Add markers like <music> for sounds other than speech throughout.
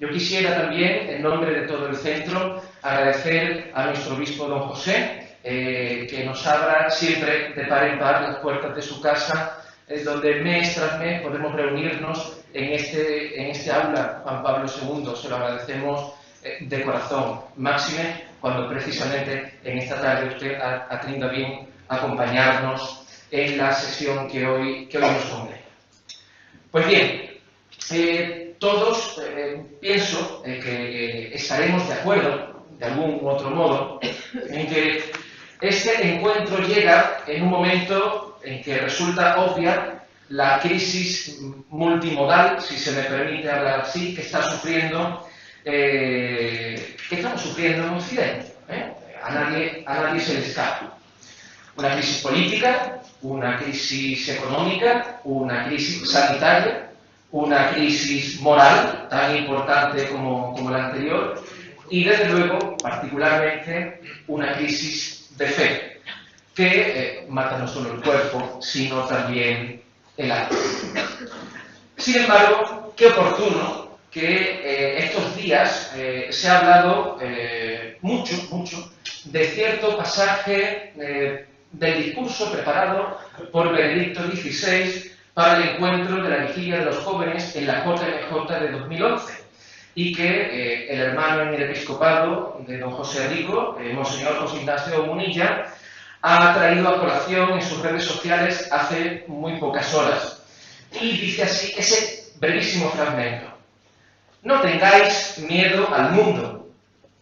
Yo quisiera también, en nombre de todo el centro, agradecer a nuestro obispo don José, eh, que nos abra siempre de par en par las puertas de su casa, es donde mes tras mes podemos reunirnos en este, en este aula Juan Pablo II. Se lo agradecemos eh, de corazón, máxime cuando precisamente en esta tarde usted ha, ha tenido bien acompañarnos en la sesión que hoy, que hoy nos congrega. Pues bien, eh, todos eh, pienso eh, que estaremos de acuerdo, de algún otro modo, en que este encuentro llega en un momento en que resulta obvia la crisis multimodal, si se me permite hablar así, que está sufriendo, que estamos sufriendo en Occidente. A, nadie, a nadie se le escapa. Una crisis política, una crisis económica, una crisis sanitaria, una crisis moral tan importante como, como la anterior y desde luego particularmente una crisis de fe que eh, mata no solo el cuerpo sino también el alma. Sin embargo, qué oportuno que eh, estos días eh, se ha hablado mucho, mucho de cierto pasaje del discurso preparado por Benedicto XVI para el encuentro de la vigilia de los jóvenes en la JMJ de 2011 y que eh, el hermano en el episcopado de don José Rico, eh, Monseñor José Ignacio Munilla, ha traído a colación en sus redes sociales hace muy pocas horas. Y dice así ese brevísimo fragmento. No tengáis miedo al mundo,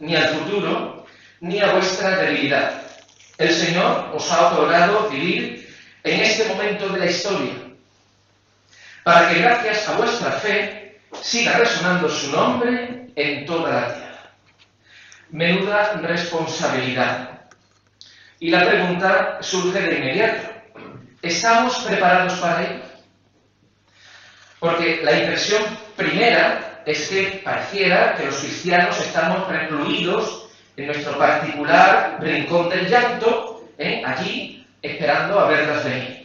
ni al futuro, ni a vuestra debilidad. El Señor os ha otorgado vivir en este momento de la historia, para que gracias a vuestra fe siga resonando su nombre en toda la tierra. Menuda responsabilidad. Y la pregunta surge de inmediato. ¿Estamos preparados para ello? Porque la impresión primera es que pareciera que los cristianos estamos recluidos en nuestro particular rincón del llanto, ¿eh? allí esperando a verlas venir.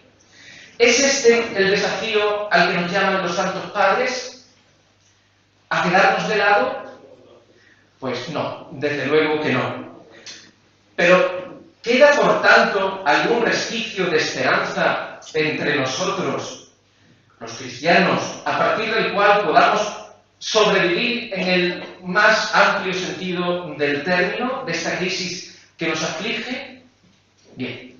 ¿Es este el desafío al que nos llaman los santos padres? ¿A quedarnos de lado? Pues no, desde luego que no. Pero ¿queda por tanto algún resquicio de esperanza entre nosotros, los cristianos, a partir del cual podamos sobrevivir en el más amplio sentido del término de esta crisis que nos aflige? Bien,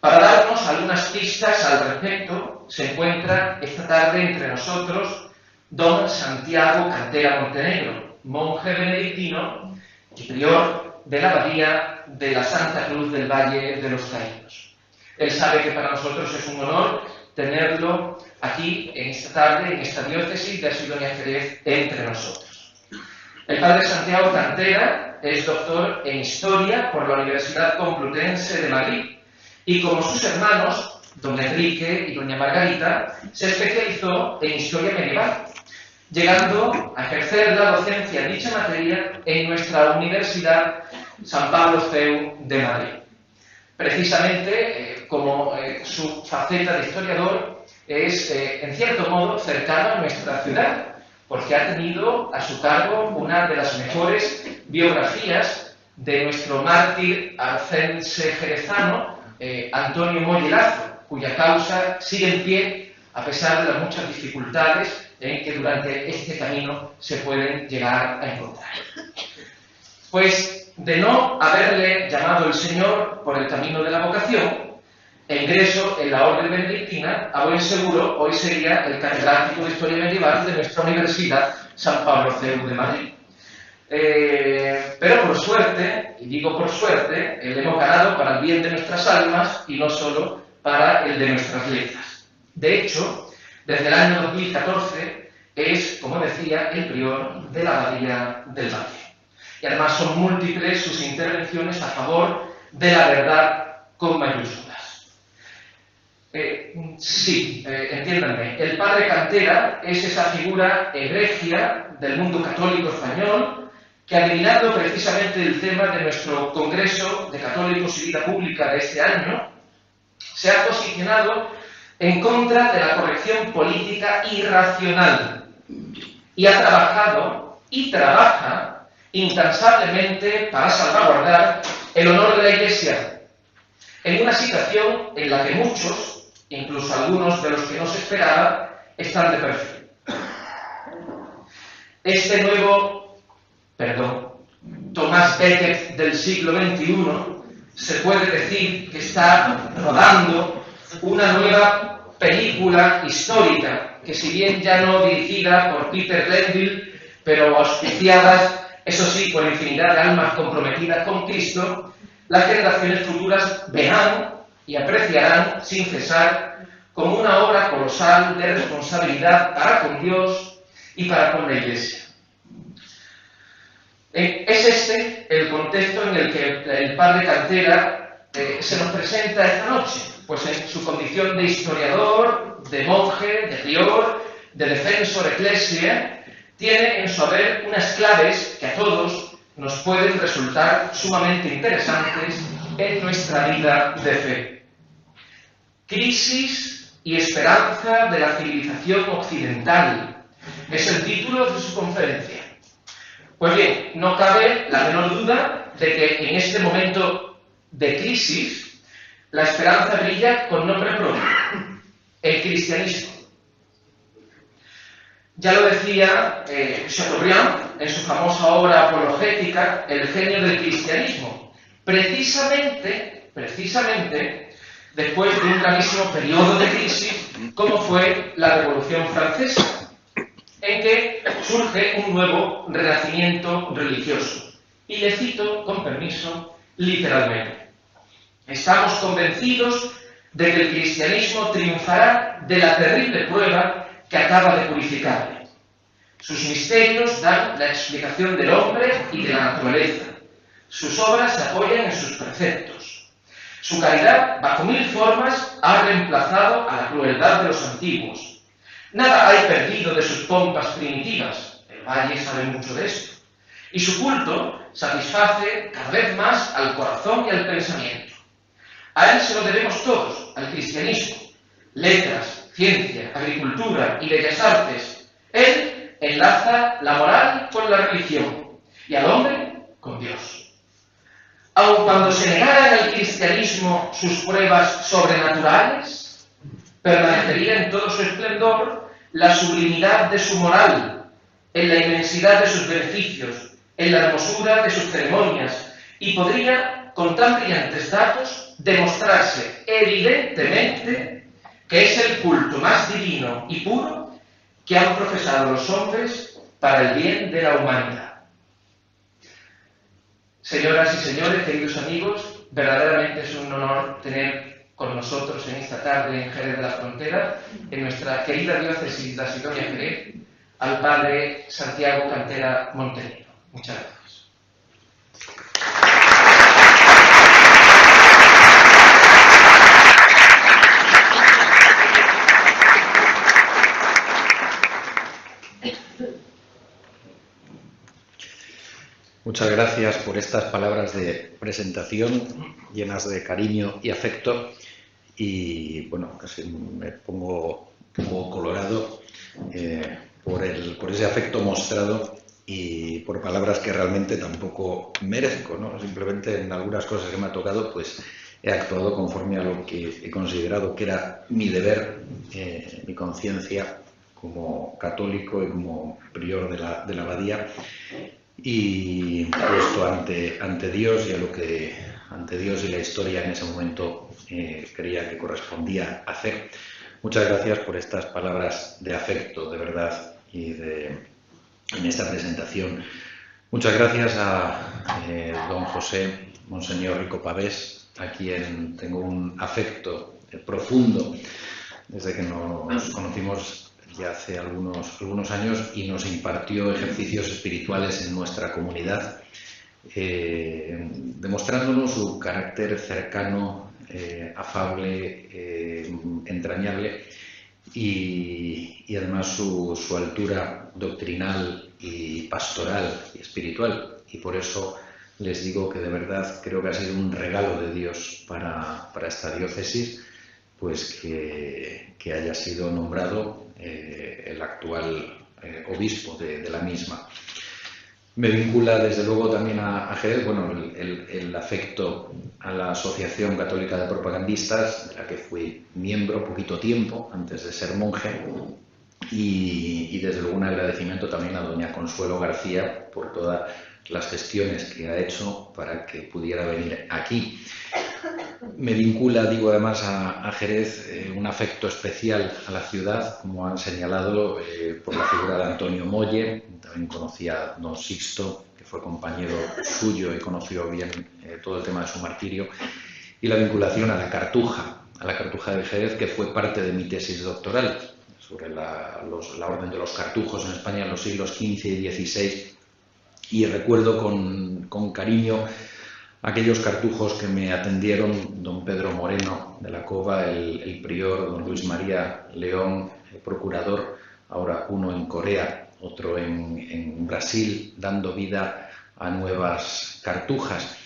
para darnos algunas pistas al respecto, se encuentra esta tarde entre nosotros don Santiago Cantera Montenegro, monje benedictino y prior de la abadía de la Santa Cruz del Valle de los Caídos. Él sabe que para nosotros es un honor tenerlo aquí en esta tarde, en esta diócesis de Asidonia Jerez, entre nosotros. El padre Santiago Cantera es doctor en Historia por la Universidad Complutense de Madrid y como sus hermanos, don Enrique y doña Margarita, se especializó en historia medieval, llegando a ejercer la docencia en dicha materia en nuestra Universidad San Pablo CEU de Madrid. Precisamente, eh, como eh, su faceta de historiador es, eh, en cierto modo, cercano a nuestra ciudad, porque ha tenido a su cargo una de las mejores biografías de nuestro mártir arcense jerezano, eh, Antonio Mollelazo, cuya causa sigue en pie a pesar de las muchas dificultades en que durante este camino se pueden llegar a encontrar. Pues de no haberle llamado el Señor por el camino de la vocación, ingreso en la orden benedictina, a buen seguro hoy sería el catedrático de Historia Medieval de nuestra Universidad San Pablo CEU de Madrid. Eh, pero por suerte, y digo por suerte, le hemos ganado para el bien de nuestras almas y no solo para el de nuestras letras. De hecho, desde el año 2014 es, como decía, el prior de la Abadía del Valle. Y además son múltiples sus intervenciones a favor de la verdad con mayúsculas. Eh, sí, eh, entiéndanme, el padre Cantera es esa figura egregia del mundo católico español que adivinando precisamente el tema de nuestro Congreso de Católicos y Vida Pública de este año, se ha posicionado en contra de la corrección política irracional y ha trabajado y trabaja incansablemente para salvaguardar el honor de la Iglesia, en una situación en la que muchos, incluso algunos de los que no se esperaba, están de perfil. Este nuevo, perdón, Tomás Becket del siglo XXI se puede decir que está rodando una nueva película histórica, que si bien ya no dirigida por Peter Glenville, pero auspiciadas, eso sí, por infinidad de almas comprometidas con Cristo, las generaciones futuras verán y apreciarán sin cesar como una obra colosal de responsabilidad para con Dios y para con la Iglesia. Es este el contexto en el que el padre Cantera eh, se nos presenta esta noche, pues en su condición de historiador, de monje, de prior, de defensor eclesia, tiene en su haber unas claves que a todos nos pueden resultar sumamente interesantes en nuestra vida de fe. Crisis y esperanza de la civilización occidental es el título de su conferencia. Pues bien, no cabe la menor duda de que en este momento de crisis la esperanza brilla con nombre propio, el cristianismo. Ya lo decía eh, Chateaubriand en su famosa obra apologética, El genio del cristianismo, precisamente, precisamente después de un gravísimo periodo de crisis como fue la Revolución Francesa en que surge un nuevo renacimiento religioso. Y le cito, con permiso, literalmente. Estamos convencidos de que el cristianismo triunfará de la terrible prueba que acaba de purificarle. Sus misterios dan la explicación del hombre y de la naturaleza. Sus obras se apoyan en sus preceptos. Su caridad, bajo mil formas, ha reemplazado a la crueldad de los antiguos Nada hay perdido de sus pompas primitivas, el Valle sabe mucho de esto, y su culto satisface cada vez más al corazón y al pensamiento. A él se lo debemos todos, al cristianismo, letras, ciencia, agricultura y bellas artes. Él enlaza la moral con la religión y al hombre con Dios. Aun cuando se negaran al cristianismo sus pruebas sobrenaturales, permanecería en todo su esplendor la sublimidad de su moral, en la inmensidad de sus beneficios, en la hermosura de sus ceremonias, y podría, con tan brillantes datos, demostrarse evidentemente que es el culto más divino y puro que han profesado los hombres para el bien de la humanidad. Señoras y señores, queridos amigos, verdaderamente es un honor tener con nosotros en esta tarde en Jerez de la Frontera, en nuestra querida diócesis de Sidonia Jerez, al Padre Santiago Cantera Montenegro. Muchas gracias. Muchas gracias por estas palabras de presentación llenas de cariño y afecto y bueno, casi me pongo un poco colorado eh, por, el, por ese afecto mostrado y por palabras que realmente tampoco merezco, ¿no? Simplemente en algunas cosas que me ha tocado, pues he actuado conforme a lo que he considerado que era mi deber, eh, mi conciencia como católico y como prior de la, de la abadía y puesto ante, ante Dios y a lo que ante Dios y la historia en ese momento eh, creía que correspondía hacer. Muchas gracias por estas palabras de afecto, de verdad, y de, en esta presentación. Muchas gracias a eh, don José, Monseñor Rico Pavés, a quien tengo un afecto eh, profundo desde que nos conocimos ya hace algunos, algunos años y nos impartió ejercicios espirituales en nuestra comunidad eh, demostrándonos su carácter cercano, eh, afable, eh, entrañable y, además su, altura doctrinal y pastoral y espiritual. Y por eso les digo que de verdad creo que ha sido un regalo de Dios para, esta diócesis, pues que, haya sido nombrado el actual obispo de la misma. Me vincula desde luego también a, Jerez, bueno, el, afecto a la Asociación Católica de Propagandistas, de la que fui miembro poquito tiempo antes de ser monje, y, desde luego un agradecimiento también a doña Consuelo García por todas las gestiones que ha hecho para que pudiera venir aquí. Me vincula, digo además, a, Jerez eh, un afecto especial a la ciudad, como han señalado, eh, por la figura de Antonio Molle, también conocía a don Sixto, que fue compañero suyo y conoció bien eh, todo el tema de su martirio, y la vinculación a la Cartuja, a la Cartuja de Jerez, que fue parte de mi tesis doctoral sobre la, orden de los cartujos en España en los siglos XV y XVI, y recuerdo con cariño aquellos cartujos que me atendieron don Pedro Moreno de la Cova, el, prior, don Luis María León, el procurador, ahora uno en Corea, otro en, Brasil, dando vida a nuevas cartujas.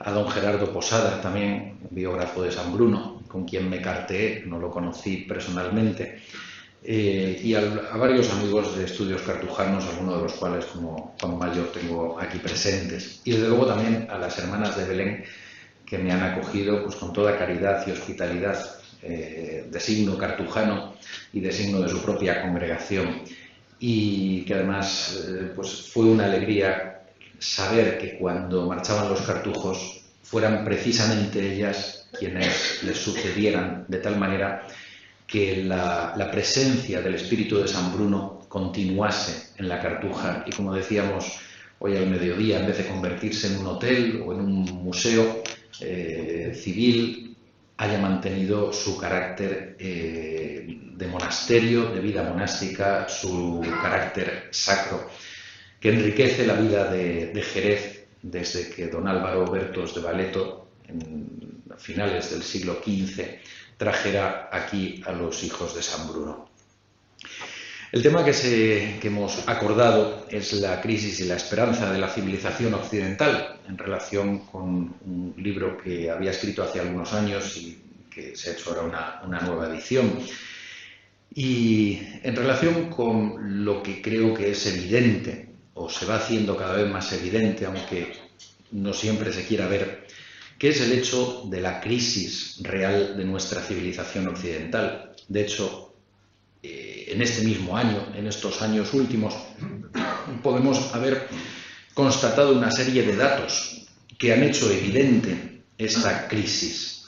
A don Gerardo Posada, también biógrafo de San Bruno, con quien me carteé, no lo conocí personalmente. Eh, y a, varios amigos de estudios cartujanos, algunos de los cuales, como Juan Mayor, tengo aquí presentes. Y desde luego también a las hermanas de Belén, que me han acogido pues, con toda caridad y hospitalidad eh, de signo cartujano y de signo de su propia congregación. Y que además eh, pues, fue una alegría saber que cuando marchaban los cartujos fueran precisamente ellas quienes les sucedieran de tal manera que la, presencia del espíritu de San Bruno continuase en la cartuja. Y como decíamos hoy al mediodía, en vez de convertirse en un hotel o en un museo eh, civil, haya mantenido su carácter eh, de monasterio, de vida monástica, su carácter sacro, que enriquece la vida de, de Jerez desde que don Álvaro Bertos de Valeto, en finales del siglo XV, trajera aquí a los hijos de San Bruno. El tema que, hemos acordado es la crisis y la esperanza de la civilización occidental en relación con un libro que había escrito hace algunos años y que se ha hecho ahora una nueva edición. Y en relación con lo que creo que es evidente, o se va haciendo cada vez más evidente, aunque no siempre se quiera ver, que es el hecho de la crisis real de nuestra civilización occidental. De hecho, eh, en este mismo año, en estos años últimos, podemos haber constatado una serie de datos que han hecho evidente esta crisis.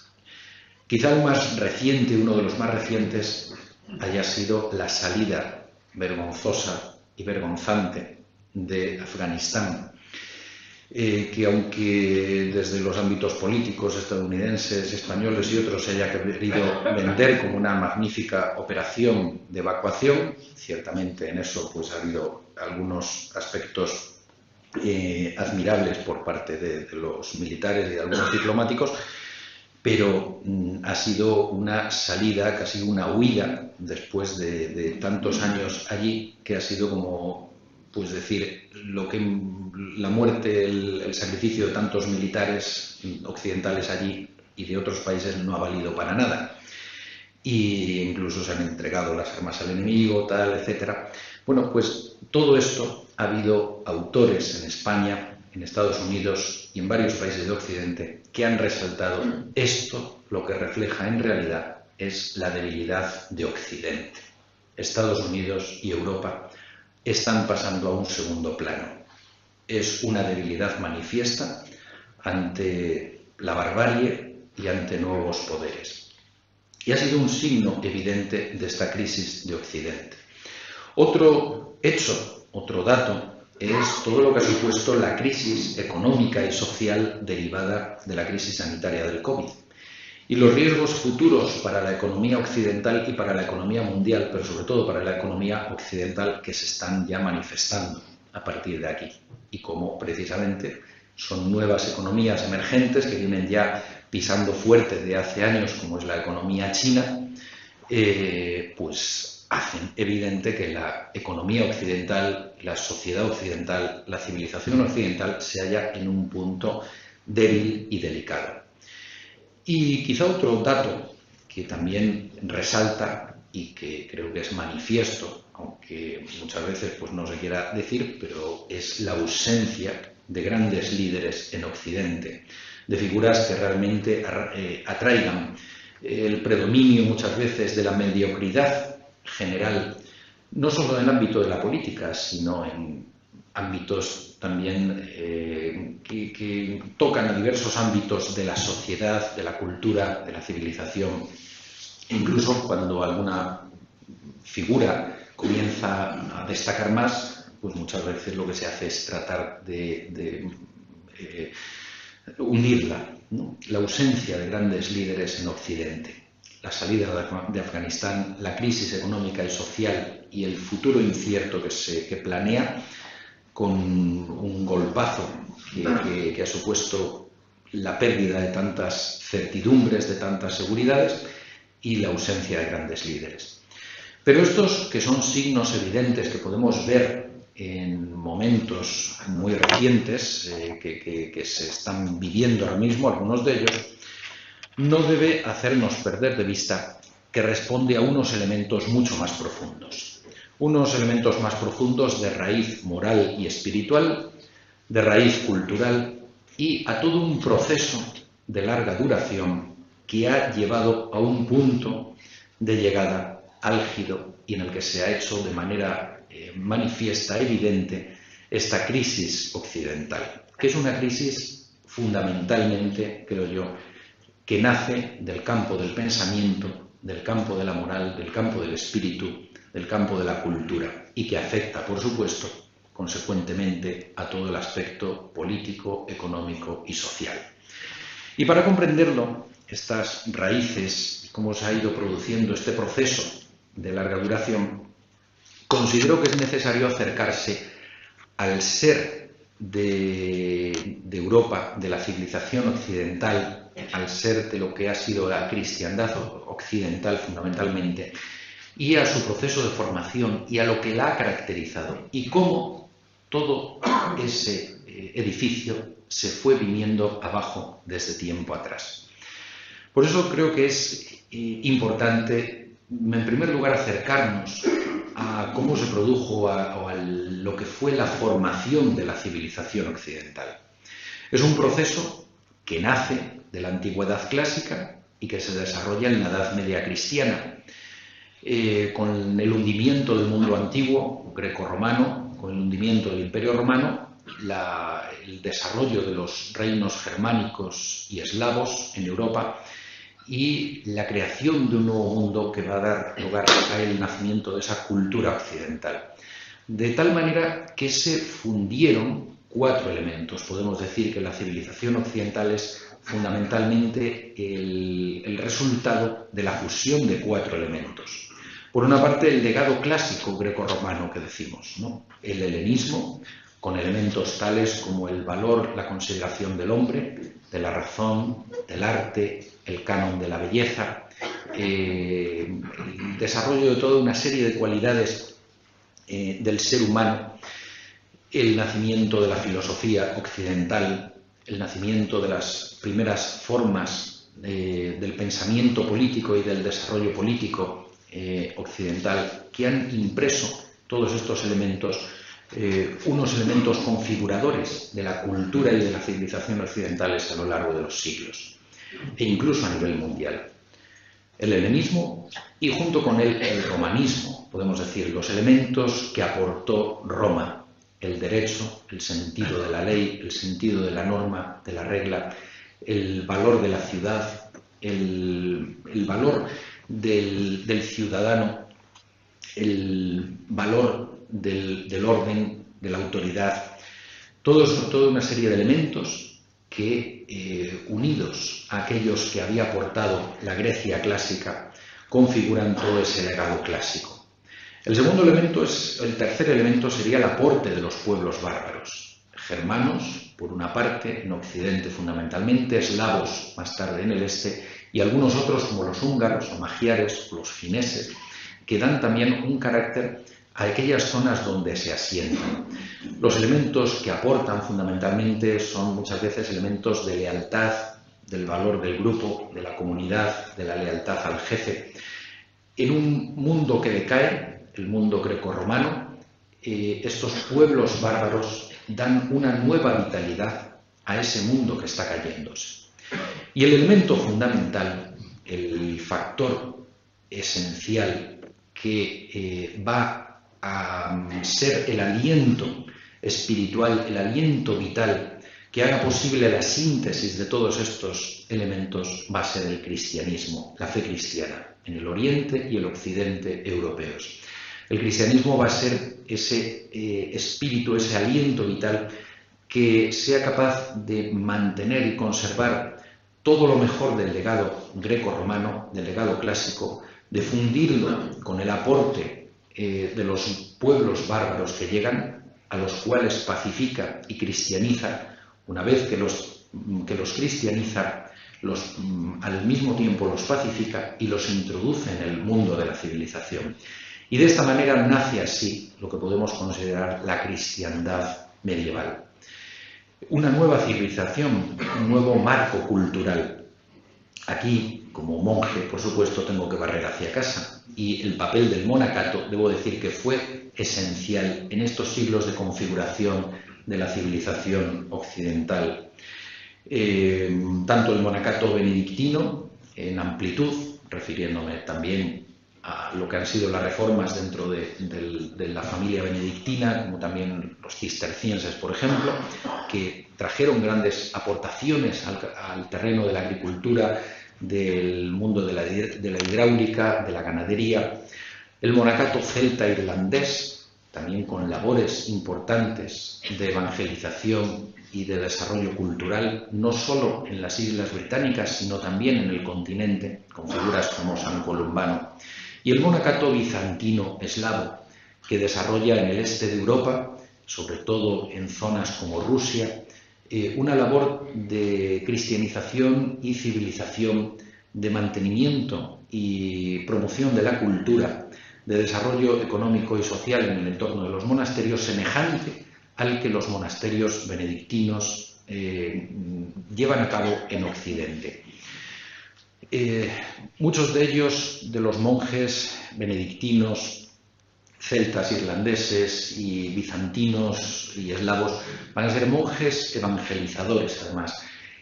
Quizá el más reciente, uno de los más recientes, haya sido la salida vergonzosa y vergonzante de Afganistán eh, que aunque desde los ámbitos políticos estadounidenses, españoles y otros se haya querido vender como una magnífica operación de evacuación, ciertamente en eso pues ha habido algunos aspectos eh, admirables por parte de, los militares y de algunos diplomáticos, pero mm, ha sido una salida, casi una huida después de tantos años allí, que ha sido como pues decir, lo que la muerte, el, sacrificio de tantos militares occidentales allí y de otros países no ha valido para nada. Y incluso se han entregado las armas al enemigo, tal, etcétera. Bueno, pues todo esto ha habido autores en España, en Estados Unidos y en varios países de Occidente que han resaltado esto, lo que refleja en realidad es la debilidad de Occidente. Estados Unidos y Europa están pasando a un segundo plano. Es una debilidad manifiesta ante la barbarie y ante nuevos poderes. Y ha sido un signo evidente de esta crisis de Occidente. Otro hecho, otro dato, es todo lo que ha supuesto la crisis económica y social derivada de la crisis sanitaria del COVID y los riesgos futuros para la economía occidental y para la economía mundial, pero sobre todo para la economía occidental que se están ya manifestando a partir de aquí y cómo precisamente son nuevas economías emergentes que vienen ya pisando fuerte de hace años, como es la economía china, eh, pues hacen evidente que la economía occidental, la sociedad occidental, la civilización occidental se halla en un punto débil y delicado. Y quizá otro dato que también resalta y que creo que es manifiesto, aunque muchas veces pues, no se quiera decir, pero es la ausencia de grandes líderes en Occidente, de figuras que realmente eh, atraigan el predominio muchas veces de la mediocridad general, no solo en el ámbito de la política, sino en ámbitos también eh, que, tocan a diversos ámbitos de la sociedad, de la cultura, de la civilización. incluso cuando alguna figura comienza a destacar más, pues muchas veces lo que se hace es tratar de, eh, unirla. La ausencia de grandes líderes en Occidente, la salida de Afganistán, la crisis económica y social y el futuro incierto que se que planea con un golpazo que, ha supuesto la pérdida de tantas certidumbres, de tantas seguridades y la ausencia de grandes líderes. Pero estos, que son signos evidentes que podemos ver en momentos muy recientes eh, que, que, se están viviendo ahora mismo, algunos de ellos, no debe hacernos perder de vista que responde a unos elementos mucho más profundos unos elementos más profundos de raíz moral y espiritual, de raíz cultural y a todo un proceso de larga duración que ha llevado a un punto de llegada álgido y en el que se ha hecho de manera eh, manifiesta, evidente, esta crisis occidental, que es una crisis fundamentalmente, creo yo, que nace del campo del pensamiento, del campo de la moral, del campo del espíritu del campo de la cultura y que afecta, por supuesto, consecuentemente a todo el aspecto político, económico y social. Y para comprenderlo, estas raíces, cómo se ha ido produciendo este proceso de larga duración, considero que es necesario acercarse al ser de, de, Europa, de la civilización occidental, al ser de lo que ha sido la cristiandad occidental fundamentalmente, y a su proceso de formación y a lo que la ha caracterizado y cómo todo <coughs> ese eh, edificio se fue viniendo abajo desde tiempo atrás. Por eso creo que es eh, importante, en primer lugar, acercarnos a cómo se produjo a, a lo que fue la formación de la civilización occidental. Es un proceso que nace de la antigüedad clásica y que se desarrolla en la Edad Media cristiana, eh, con el hundimiento del mundo antiguo, greco-romano, con el hundimiento del Imperio Romano, el desarrollo de los reinos germánicos y eslavos en Europa y la creación de un nuevo mundo que va a dar lugar al nacimiento de esa cultura occidental. De tal manera que se fundieron cuatro elementos. Podemos decir que la civilización occidental es fundamentalmente el resultado de la fusión de cuatro elementos. Por una parte, el legado clásico greco-romano que decimos, ¿no? el helenismo, con elementos tales como el valor, la consideración del hombre, de la razón, del arte, el canon de la belleza, eh, el desarrollo de toda una serie de cualidades eh, del ser humano, el nacimiento de la filosofía occidental, el nacimiento de las primeras formas eh, del pensamiento político y del desarrollo político eh, occidental que han impreso todos estos elementos, eh, unos elementos configuradores de la cultura y de la civilización occidentales a lo largo de los siglos, e incluso a nivel mundial. El helenismo y junto con él el romanismo, podemos decir, los elementos que aportó Roma, el derecho, el sentido de la ley, el sentido de la norma, de la regla, el valor de la ciudad, el, el valor del, ciudadano, el valor del, orden, de la autoridad, todos, toda una serie de elementos que, eh, unidos a aquellos que había aportado la Grecia clásica, configuran todo ese legado clásico. El segundo elemento es, el tercer elemento sería el aporte de los pueblos bárbaros, germanos, por una parte, en Occidente fundamentalmente, eslavos más tarde en el este, y algunos otros como los húngaros o magiares, los fineses, que dan también un carácter a aquellas zonas donde se asientan. Los elementos que aportan fundamentalmente son muchas veces elementos de lealtad, del valor del grupo, de la comunidad, de la lealtad al jefe, En un mundo que decae, el mundo grecorromano, eh, estos pueblos bárbaros dan una nueva vitalidad a ese mundo que está cayéndose. Y el elemento fundamental, el factor esencial que eh, va a ser el aliento espiritual, el aliento vital que haga posible la síntesis de todos estos elementos va a ser el cristianismo, la fe cristiana, en el oriente y el occidente europeos. El cristianismo va a ser ese eh, espíritu, ese aliento vital que sea capaz de mantener y conservar todo lo mejor del legado greco-romano, del legado clásico, de fundirlo con el aporte eh, de los pueblos bárbaros que llegan, a los cuales pacifica y cristianiza, una vez que los, que los cristianiza, mm, al mismo tiempo los pacifica y los introduce en el mundo de la civilización. Y de esta manera nace así lo que podemos considerar la cristiandad medieval. Una nueva civilización, un nuevo marco cultural. Aquí, como monje, por supuesto, tengo que barrer hacia casa y el papel del monacato, debo decir que fue esencial en estos siglos de configuración de la civilización occidental. Eh, tanto el monacato benedictino, en amplitud, refiriéndome también a lo que han sido las reformas dentro de, la familia benedictina, como también los cistercienses, por ejemplo, que trajeron grandes aportaciones al, terreno de la agricultura, del mundo de la, de la hidráulica, de la ganadería. El monacato celta irlandés, también con labores importantes de evangelización y de desarrollo cultural, no solo en las Islas Británicas, sino también en el continente, con figuras como San Columbano y el monacato bizantino eslavo, que desarrolla en el este de Europa, sobre todo en zonas como Rusia, eh, una labor de cristianización y civilización, de mantenimiento y promoción de la cultura, de desarrollo económico y social en el entorno de los monasterios, semejante al que los monasterios benedictinos eh, llevan a cabo en Occidente. Eh, muchos de ellos, de los monjes benedictinos, celtas, irlandeses y bizantinos y eslavos, van a ser monjes evangelizadores además.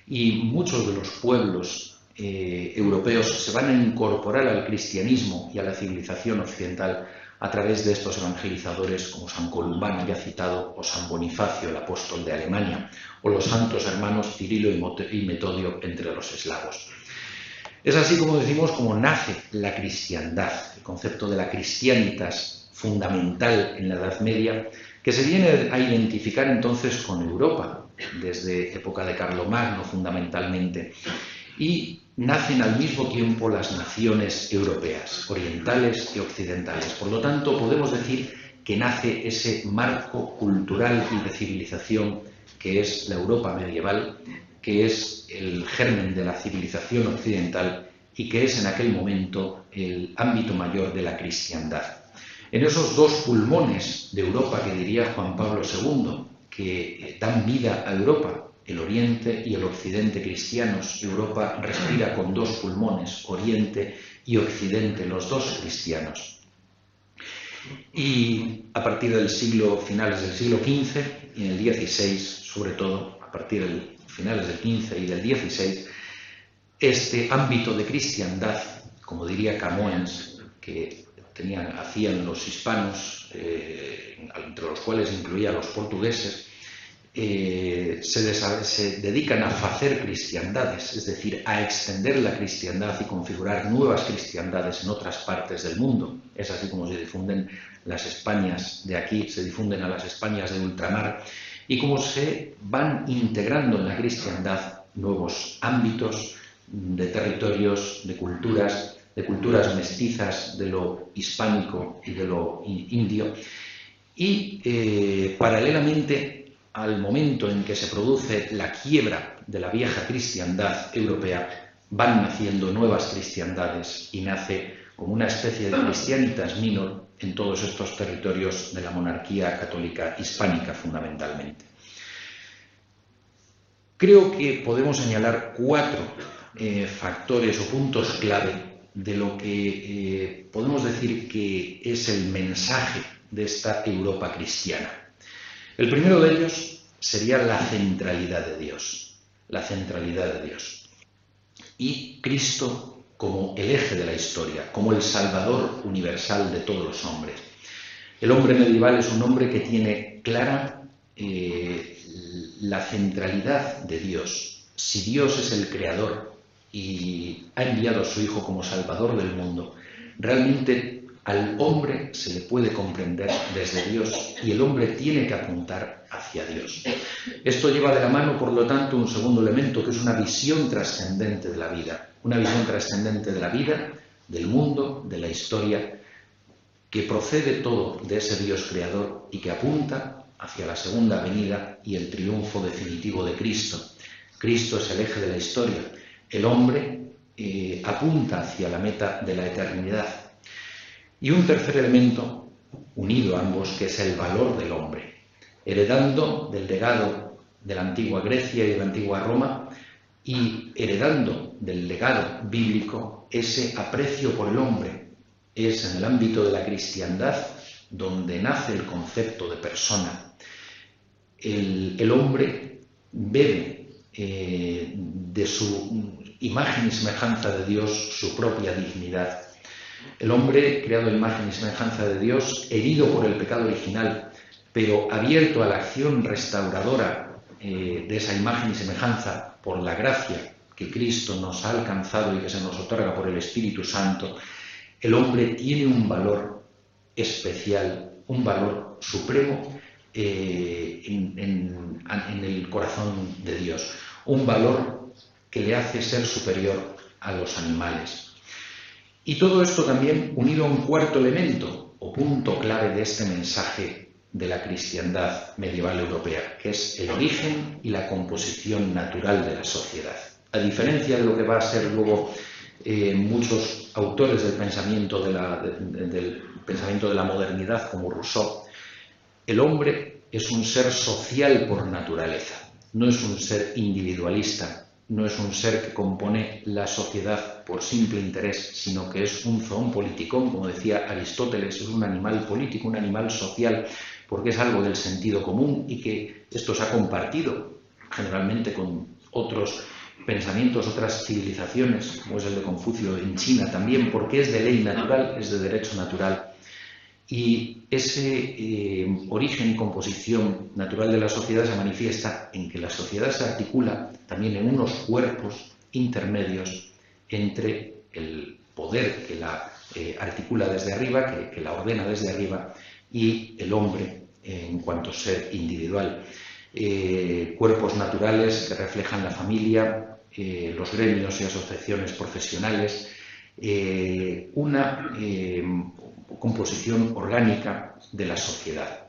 Y muchos de los pueblos eh, europeos se van a incorporar al cristianismo y a la civilización occidental a través de estos evangelizadores como San Columbano ya citado o San Bonifacio, el apóstol de Alemania, o los santos hermanos Cirilo y Metodio entre los eslavos. Es así como decimos como nace la cristiandad, el concepto de la cristianitas fundamental en la Edad Media, que se viene a identificar entonces con Europa, desde época de Carlomagno fundamentalmente, y nacen al mismo tiempo las naciones europeas, orientales y occidentales. Por lo tanto, podemos decir que nace ese marco cultural y de civilización que es la Europa medieval, que es el germen de la civilización occidental y que es en aquel momento el ámbito mayor de la cristiandad. En esos dos pulmones de Europa que diría Juan Pablo II, que dan vida a Europa, el Oriente y el Occidente cristianos, Europa respira con dos pulmones, Oriente y Occidente, los dos cristianos. Y a partir del siglo, finales del siglo XV y en el XVI, sobre todo, a partir del finales del 15 y del 16, este ámbito de cristiandad, como diría Camoens, que tenían, hacían los hispanos, eh, entre los cuales incluía a los portugueses, eh, se, se, dedican a hacer cristiandades, es decir, a extender la cristiandad y configurar nuevas cristiandades en otras partes del mundo. Es así como se difunden las Españas de aquí, se difunden a las Españas de ultramar y cómo se van integrando en la cristiandad nuevos ámbitos de territorios, de culturas, de culturas mestizas de lo hispánico y de lo indio. Y eh, paralelamente al momento en que se produce la quiebra de la vieja cristiandad europea, van naciendo nuevas cristiandades y nace como una especie de cristianitas minor en todos estos territorios de la monarquía católica hispánica fundamentalmente. Creo que podemos señalar cuatro eh, factores o puntos clave de lo que eh, podemos decir que es el mensaje de esta Europa cristiana. El primero de ellos sería la centralidad de Dios, la centralidad de Dios. Y Cristo como el eje de la historia, como el Salvador universal de todos los hombres. El hombre medieval es un hombre que tiene clara eh, la centralidad de Dios. Si Dios es el creador y ha enviado a su Hijo como Salvador del mundo, realmente al hombre se le puede comprender desde Dios y el hombre tiene que apuntar hacia Dios. Esto lleva de la mano, por lo tanto, un segundo elemento que es una visión trascendente de la vida, una visión trascendente de la vida, del mundo, de la historia, que procede todo de ese Dios creador y que apunta hacia la segunda venida y el triunfo definitivo de Cristo. Cristo es el eje de la historia. El hombre eh, apunta hacia la meta de la eternidad y un tercer elemento, unido a ambos, que es el valor del hombre, heredando del legado de la antigua Grecia y de la antigua Roma y heredando del legado bíblico ese aprecio por el hombre. Es en el ámbito de la cristiandad donde nace el concepto de persona. El, hombre bebe eh, de su imagen y semejanza de Dios su propia dignidad el hombre, creado en imagen y semejanza de Dios, herido por el pecado original, pero abierto a la acción restauradora eh, de esa imagen y semejanza por la gracia que Cristo nos ha alcanzado y que se nos otorga por el Espíritu Santo, el hombre tiene un valor especial, un valor supremo eh, en el corazón de Dios, un valor que le hace ser superior a los animales. Y todo esto también unido a un cuarto elemento o punto clave de este mensaje de la cristiandad medieval europea, que es el origen y la composición natural de la sociedad. A diferencia de lo que va a ser luego eh, muchos autores del pensamiento de, la, del pensamiento de la modernidad, como Rousseau, el hombre es un ser social por naturaleza, no es un ser individualista, no es un ser que compone la sociedad por simple interés, sino que es un zoón politicón, como decía Aristóteles, es un animal político, un animal social, porque es algo del sentido común y que esto se ha compartido generalmente con otros pensamientos, otras civilizaciones, como es el de Confucio en China también, porque es de ley natural, es de derecho natural y ese eh, origen y composición natural de la sociedad se manifiesta en que la sociedad se articula también en unos cuerpos intermedios entre el poder que la eh, articula desde arriba, que, la ordena desde arriba, y el hombre en cuanto ser individual. Eh, cuerpos naturales que reflejan la familia, los gremios y asociaciones profesionales, una composición orgánica de la sociedad.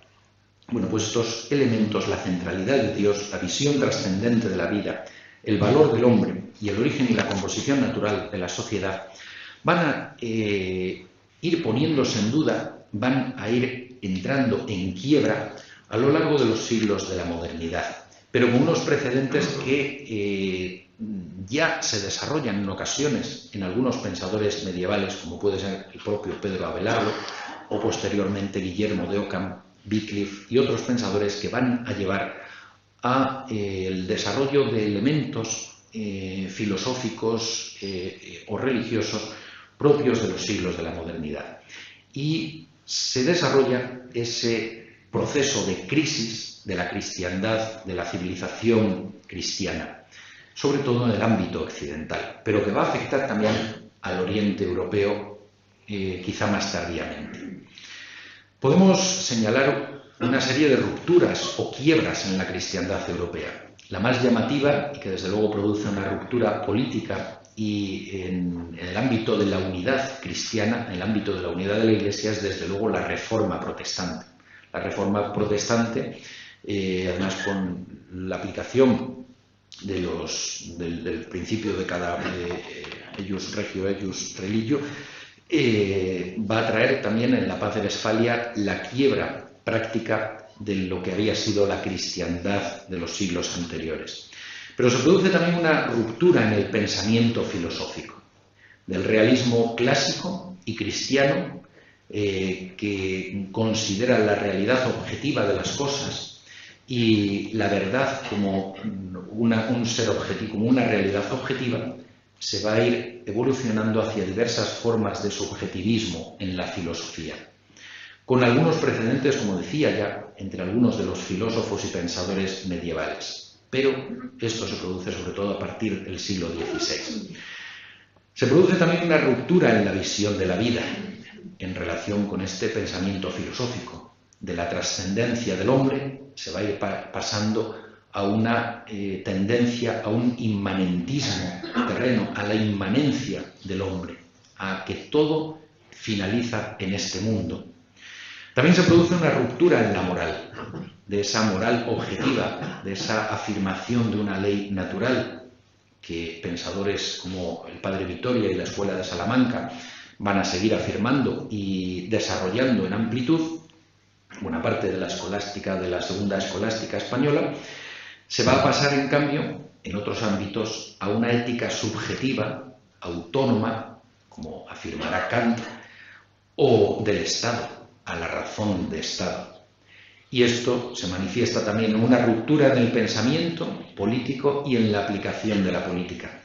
Bueno, pues estos elementos, la centralidad de Dios, la visión trascendente de la vida, el valor del hombre y el origen y la composición natural de la sociedad, van a eh, ir poniéndose en duda, van a ir entrando en quiebra a lo largo de los siglos de la modernidad, pero con unos precedentes que eh, ya se desarrollan en ocasiones en algunos pensadores medievales, como puede ser el propio Pedro Abelardo o posteriormente Guillermo de Ockham, Wycliffe y otros pensadores que van a llevar a eh, el desarrollo de elementos eh, filosóficos eh, o religiosos propios de los siglos de la modernidad. Y se desarrolla ese proceso de crisis de la cristiandad, de la civilización cristiana sobre todo en el ámbito occidental, pero que va a afectar también al oriente europeo eh, quizá más tardíamente. Podemos señalar una serie de rupturas o quiebras en la cristiandad europea. La más llamativa, y que desde luego produce una ruptura política y en, el ámbito de la unidad cristiana, en el ámbito de la unidad de la Iglesia, es desde luego la reforma protestante. La reforma protestante, eh, además con la aplicación de los, del, principio de cada eh, ellos regio, ellos religio, eh, va a traer también en la paz de Westfalia la quiebra práctica de lo que había sido la cristiandad de los siglos anteriores. Pero se produce también una ruptura en el pensamiento filosófico. del realismo clásico y cristiano eh, que considera la realidad objetiva de las cosas y la verdad como un ser objetivo, como una realidad objetiva, se va a ir evolucionando hacia diversas formas de subjetivismo en la filosofía, con algunos precedentes, como decía ya, entre algunos de los filósofos y pensadores medievales. Pero esto se produce sobre todo a partir del siglo XVI. Se produce también una ruptura en la visión de la vida en relación con este pensamiento filosófico. De la trascendencia del hombre se va a ir pasando a una eh, tendencia, a un inmanentismo terreno, a la inmanencia del hombre, a que todo finaliza en este mundo. También se produce una ruptura en la moral, de esa moral objetiva, de esa afirmación de una ley natural que pensadores como el padre Vitoria y la Escuela de Salamanca van a seguir afirmando y desarrollando en amplitud, buena parte de la escolástica, de la segunda escolástica española, se va a pasar, en cambio, en otros ámbitos, a una ética subjetiva, autónoma, como afirmará Kant, o del Estado, a la razón de Estado. Y esto se manifiesta también en una ruptura en el pensamiento político y en la aplicación de la política.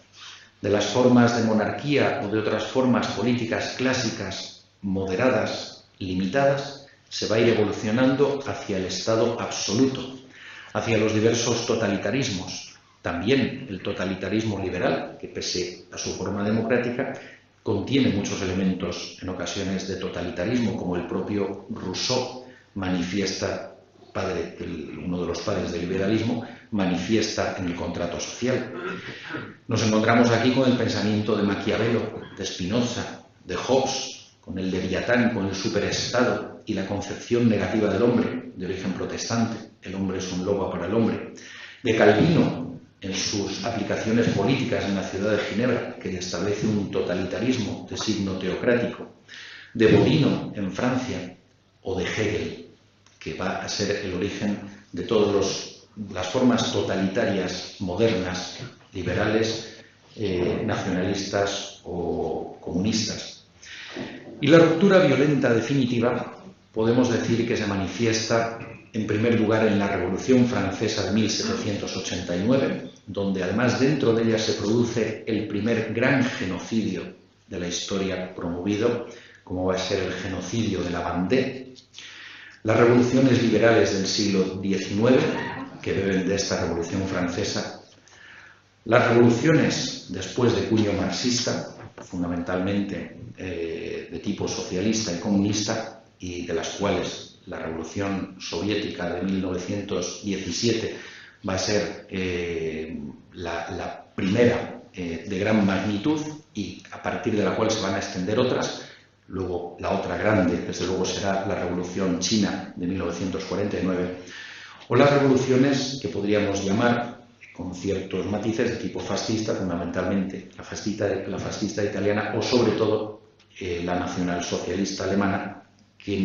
De las formas de monarquía o de otras formas políticas clásicas, moderadas, limitadas, se va a ir evolucionando hacia el Estado absoluto, hacia los diversos totalitarismos. También el totalitarismo liberal, que pese a su forma democrática, contiene muchos elementos en ocasiones de totalitarismo, como el propio Rousseau manifiesta, padre, uno de los padres del liberalismo, manifiesta en el contrato social. Nos encontramos aquí con el pensamiento de Maquiavelo, de Spinoza, de Hobbes, con el de Villatán, con el superestado y la concepción negativa del hombre, de origen protestante el hombre es un lobo para el hombre, de Calvino en sus aplicaciones políticas en la ciudad de Ginebra, que establece un totalitarismo de signo teocrático, de Bodino en Francia o de Hegel, que va a ser el origen de todas las formas totalitarias modernas, liberales, eh, nacionalistas o comunistas. Y la ruptura violenta definitiva podemos decir que se manifiesta en primer lugar en la Revolución Francesa de 1789, donde además dentro de ella se produce el primer gran genocidio de la historia promovido, como va a ser el genocidio de la Vendée. Las revoluciones liberales del siglo XIX, que beben de esta Revolución Francesa, las revoluciones después de cuño marxista, fundamentalmente eh, de tipo socialista y comunista, y de las cuales la Revolución Soviética de 1917 va a ser eh, la, primera eh, de gran magnitud y a partir de la cual se van a extender otras. Luego la otra grande, desde luego, será la Revolución China de 1949 o las revoluciones que podríamos llamar con ciertos matices de tipo fascista, fundamentalmente la fascista, la fascista italiana o sobre todo eh, la nacional socialista alemana, que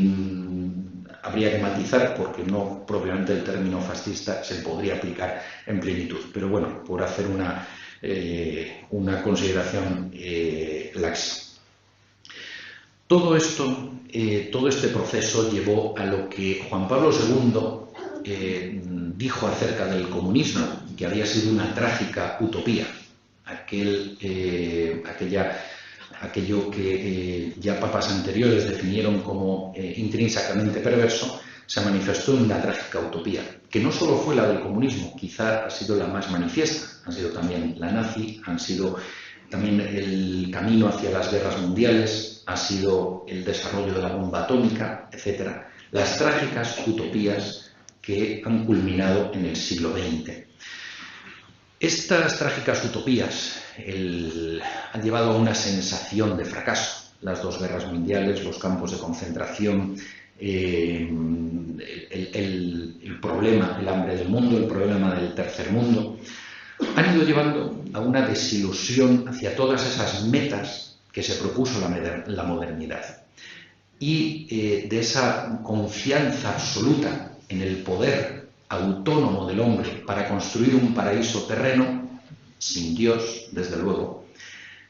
habría que matizar porque no propiamente el término fascista se podría aplicar en plenitud. Pero bueno, por hacer una, eh, una consideración eh, laxa. Todo esto, eh, todo este proceso llevó a lo que Juan Pablo II dijo acerca del comunismo, que había sido una trágica utopía, aquel, aquella aquello que eh, ya papas anteriores definieron como eh, intrínsecamente perverso, se manifestó en una trágica utopía, que no solo fue la del comunismo, quizá ha sido la más manifiesta, han sido también la nazi, han sido también el camino hacia las guerras mundiales, ha sido el desarrollo de la bomba atómica, etc. Las trágicas utopías que han culminado en el siglo XX. Estas trágicas utopías han llevado a una sensación de fracaso. Las dos guerras mundiales, los campos de concentración, eh, el, problema, el hambre del mundo, el problema del tercer mundo, han ido llevando a una desilusión hacia todas esas metas que se propuso la, modernidad. Y eh, de esa confianza absoluta en el poder autónomo del hombre para construir un paraíso terreno, sin Dios, desde luego,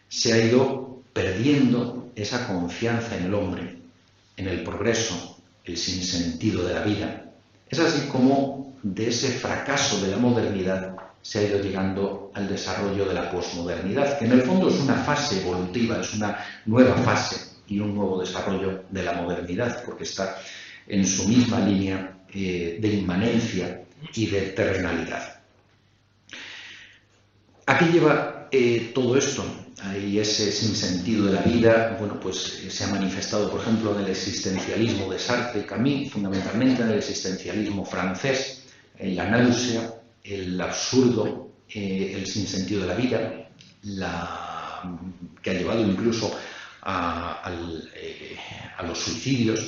se ha ido perdiendo esa confianza en el hombre, en el progreso, el sinsentido de la vida. Es así como de ese fracaso de la modernidad se ha ido llegando al desarrollo de la posmodernidad, que en el fondo es una fase evolutiva, es una nueva fase y un nuevo desarrollo de la modernidad, porque está en su misma línea eh, de inmanencia y de terrenalidad. ¿A qué lleva eh, todo esto? Hay ese sinsentido de la vida, bueno, pues eh, se ha manifestado, por ejemplo, en el existencialismo de Sartre y Camus, fundamentalmente en el existencialismo francés, en la náusea, el absurdo, el sinsentido de la vida, que ha llevado incluso a, los suicidios,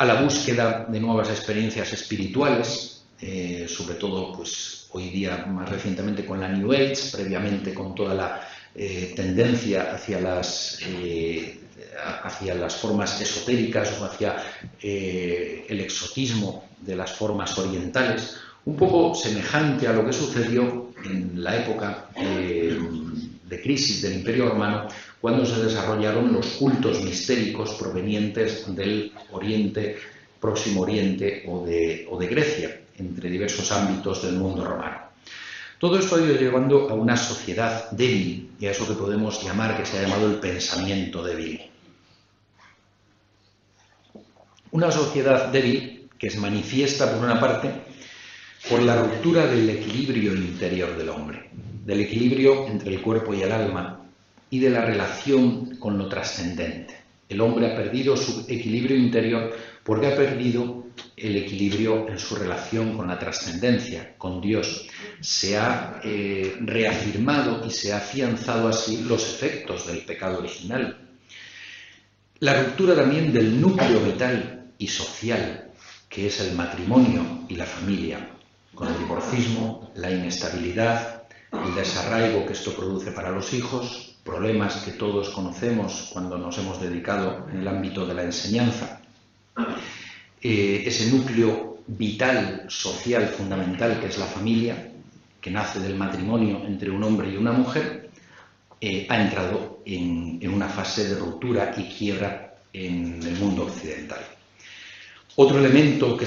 a la búsqueda de nuevas experiencias espirituales, eh, sobre todo pues, hoy día más recientemente con la New Age, previamente con toda la eh, tendencia hacia las, eh, hacia las formas esotéricas o hacia el exotismo de las formas orientales, un poco semejante a lo que sucedió en la época de crisis del Imperio Romano, cuando se desarrollaron los cultos mistéricos provenientes del Oriente, Próximo Oriente o de, o de Grecia, entre diversos ámbitos del mundo romano. Todo esto ha ido llevando a una sociedad débil y a eso que podemos llamar, que se ha llamado el pensamiento débil. Una sociedad débil que se manifiesta, por una parte, por la ruptura del equilibrio interior del hombre, del equilibrio entre el cuerpo y el alma, y de la relación con lo trascendente. El hombre ha perdido su equilibrio interior porque ha perdido el equilibrio en su relación con la trascendencia, con Dios. Se ha eh, reafirmado y se ha afianzado así los efectos del pecado original. La ruptura también del núcleo vital y social, que es el matrimonio y la familia, con el divorcismo, la inestabilidad, el desarraigo que esto produce para los hijos, problemas que todos conocemos cuando nos hemos dedicado en el ámbito de la enseñanza. Eh, ese núcleo vital, social, fundamental que es la familia, que nace del matrimonio entre un hombre y una mujer, eh, ha entrado en, una fase de ruptura y quiebra en el mundo occidental. Otro elemento que,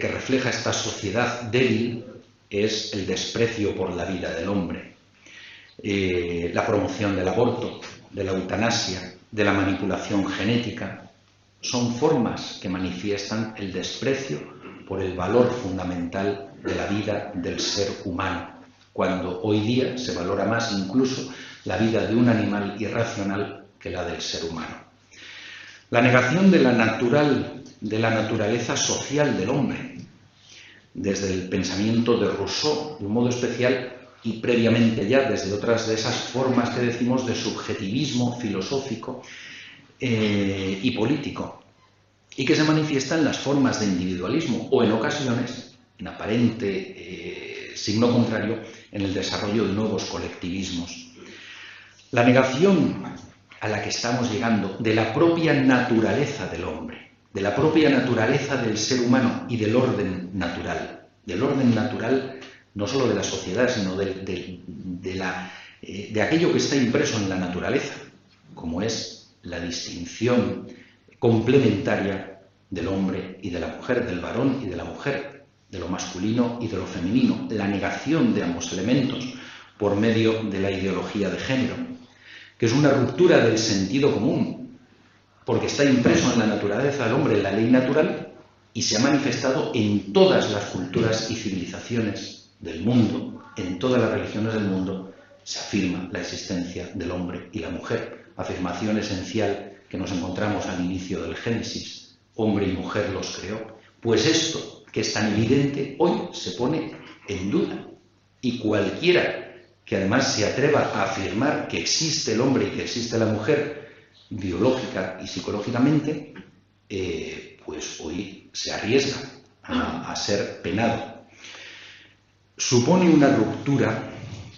que refleja esta sociedad débil es el desprecio por la vida del hombre. Eh, la promoción del aborto, de la eutanasia, de la manipulación genética, son formas que manifiestan el desprecio por el valor fundamental de la vida del ser humano, cuando hoy día se valora más incluso la vida de un animal irracional que la del ser humano. La negación de la natural, de la naturaleza social del hombre, desde el pensamiento de Rousseau, de un modo especial, y previamente ya desde otras de esas formas que decimos de subjetivismo filosófico eh, y político, y que se manifiestan en las formas de individualismo o en ocasiones, en aparente eh, signo contrario, en el desarrollo de nuevos colectivismos. La negación a la que estamos llegando de la propia naturaleza del hombre, de la propia naturaleza del ser humano y del orden natural, del orden natural no solo de la sociedad, sino de, la, eh, de aquello que está impreso en la naturaleza, como es la distinción complementaria del hombre y de la mujer, del varón y de la mujer, de lo masculino y de lo femenino, la negación de ambos elementos por medio de la ideología de género, que es una ruptura del sentido común, porque está impreso en la naturaleza del hombre, en la ley natural, y se ha manifestado en todas las culturas y civilizaciones del mundo, en todas las religiones del mundo, se afirma la existencia del hombre y la mujer, afirmación esencial que nos encontramos al inicio del Génesis. Hombre y mujer los creó. Pues esto, que es tan evidente, hoy se pone en duda. Y cualquiera que además se atreva a afirmar que existe el hombre y que existe la mujer, biológica y psicológicamente, eh, pues hoy se arriesga a ser penado supone una ruptura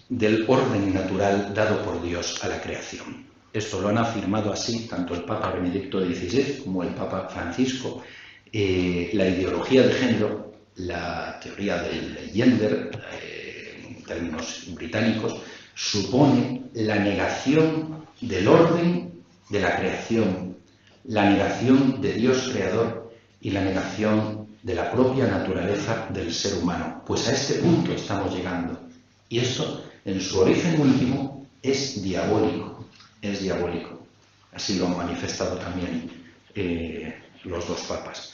del orden natural dado por Dios a la creación. Esto lo han afirmado así tanto el Papa Benedicto XVI como el Papa Francisco. Eh, la ideología de género, la teoría del gender, eh, en términos británicos, supone la negación del orden de la creación, la negación de Dios creador y la negación de la propia naturaleza del ser humano. Pues a este punto estamos llegando. Y esto, en su origen último, es diabólico. Es diabólico. Así lo han manifestado también eh, los dos papas.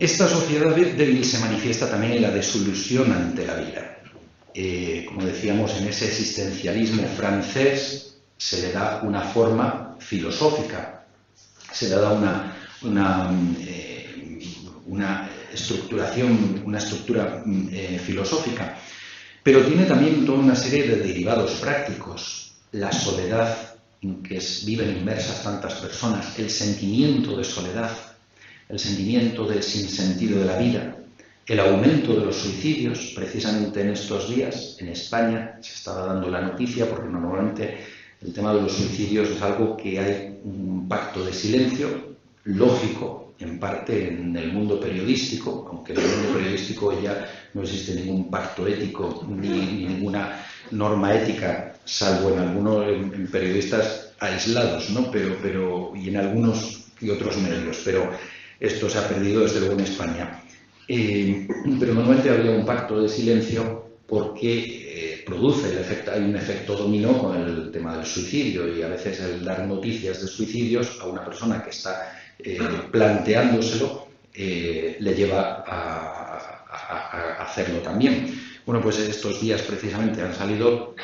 Esta sociedad débil se manifiesta también en la desilusión ante la vida. Eh, como decíamos, en ese existencialismo francés se le da una forma filosófica, se le da una, una, eh, estructuración, una estructura eh, filosófica, pero tiene también toda una serie de derivados prácticos, la soledad en que viven inmersas tantas personas, el sentimiento de soledad, el sentimiento del sinsentido de la vida, el aumento de los suicidios, precisamente en estos días, en España se estaba dando la noticia, porque normalmente el tema de los suicidios es algo que hay un pacto de silencio, lógico, en parte en el mundo periodístico, aunque en el mundo periodístico ya no existe ningún pacto ético ni, ninguna norma ética, salvo en algunos periodistas aislados, ¿no? pero, pero, y en algunos y otros medios. Pero esto se ha perdido desde luego en España. Eh, pero normalmente había un pacto de silencio porque eh, produce el efecto, hay un efecto dominó con el tema del suicidio y a veces el dar noticias de suicidios a una persona que está eh, planteándoselo le lleva a, a, hacerlo también. Bueno, pues estos días precisamente han salido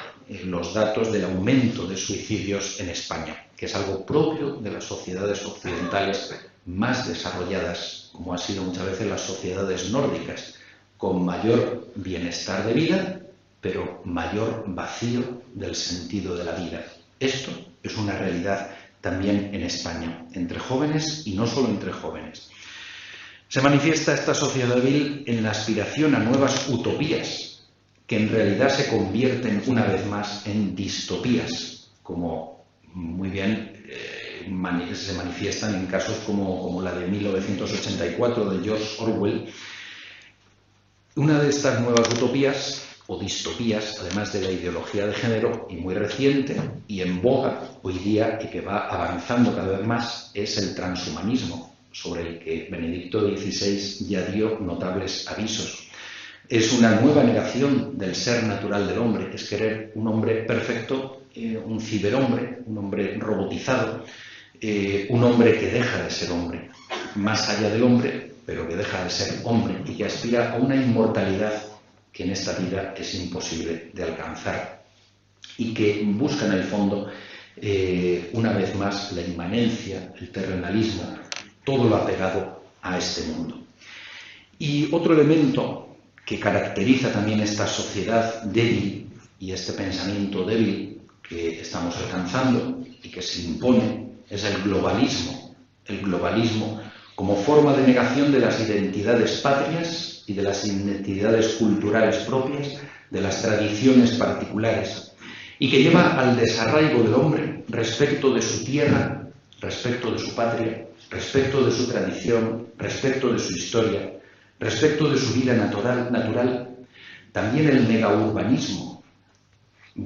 los datos del aumento de suicidios en España, que es algo propio de las sociedades occidentales más desarrolladas, como ha sido muchas veces las sociedades nórdicas, con mayor bienestar de vida, pero mayor vacío del sentido de la vida. Esto es una realidad también en España, entre jóvenes y no solo entre jóvenes. Se manifiesta esta sociedad débil en la aspiración a nuevas utopías, que en realidad se convierten una vez más en distopías, como muy bien eh, se manifiestan en casos como, la de 1984 de George Orwell. Una de estas nuevas utopías o distopías, además de la ideología de género, y muy reciente y en boga hoy día y que va avanzando cada vez más, es el transhumanismo, sobre el que Benedicto XVI ya dio notables avisos. Es una nueva negación del ser natural del hombre, es querer un hombre perfecto, eh, un ciberhombre, un hombre robotizado, eh, un hombre que deja de ser hombre, más allá del hombre, pero que deja de ser hombre y que aspira a una inmortalidad que en esta vida es imposible de alcanzar y que busca en el fondo, eh, una vez más, la inmanencia, el terrenalismo, todo lo apegado a este mundo. Y otro elemento que caracteriza también esta sociedad débil y este pensamiento débil que estamos alcanzando y que se impone es el globalismo. El globalismo como forma de negación de las identidades patrias y de las identidades culturales propias, de las tradiciones particulares, y que lleva al desarraigo del hombre respecto de su tierra, respecto de su patria, respecto de su tradición, respecto de su historia, respecto de su vida natural, natural. También el megaurbanismo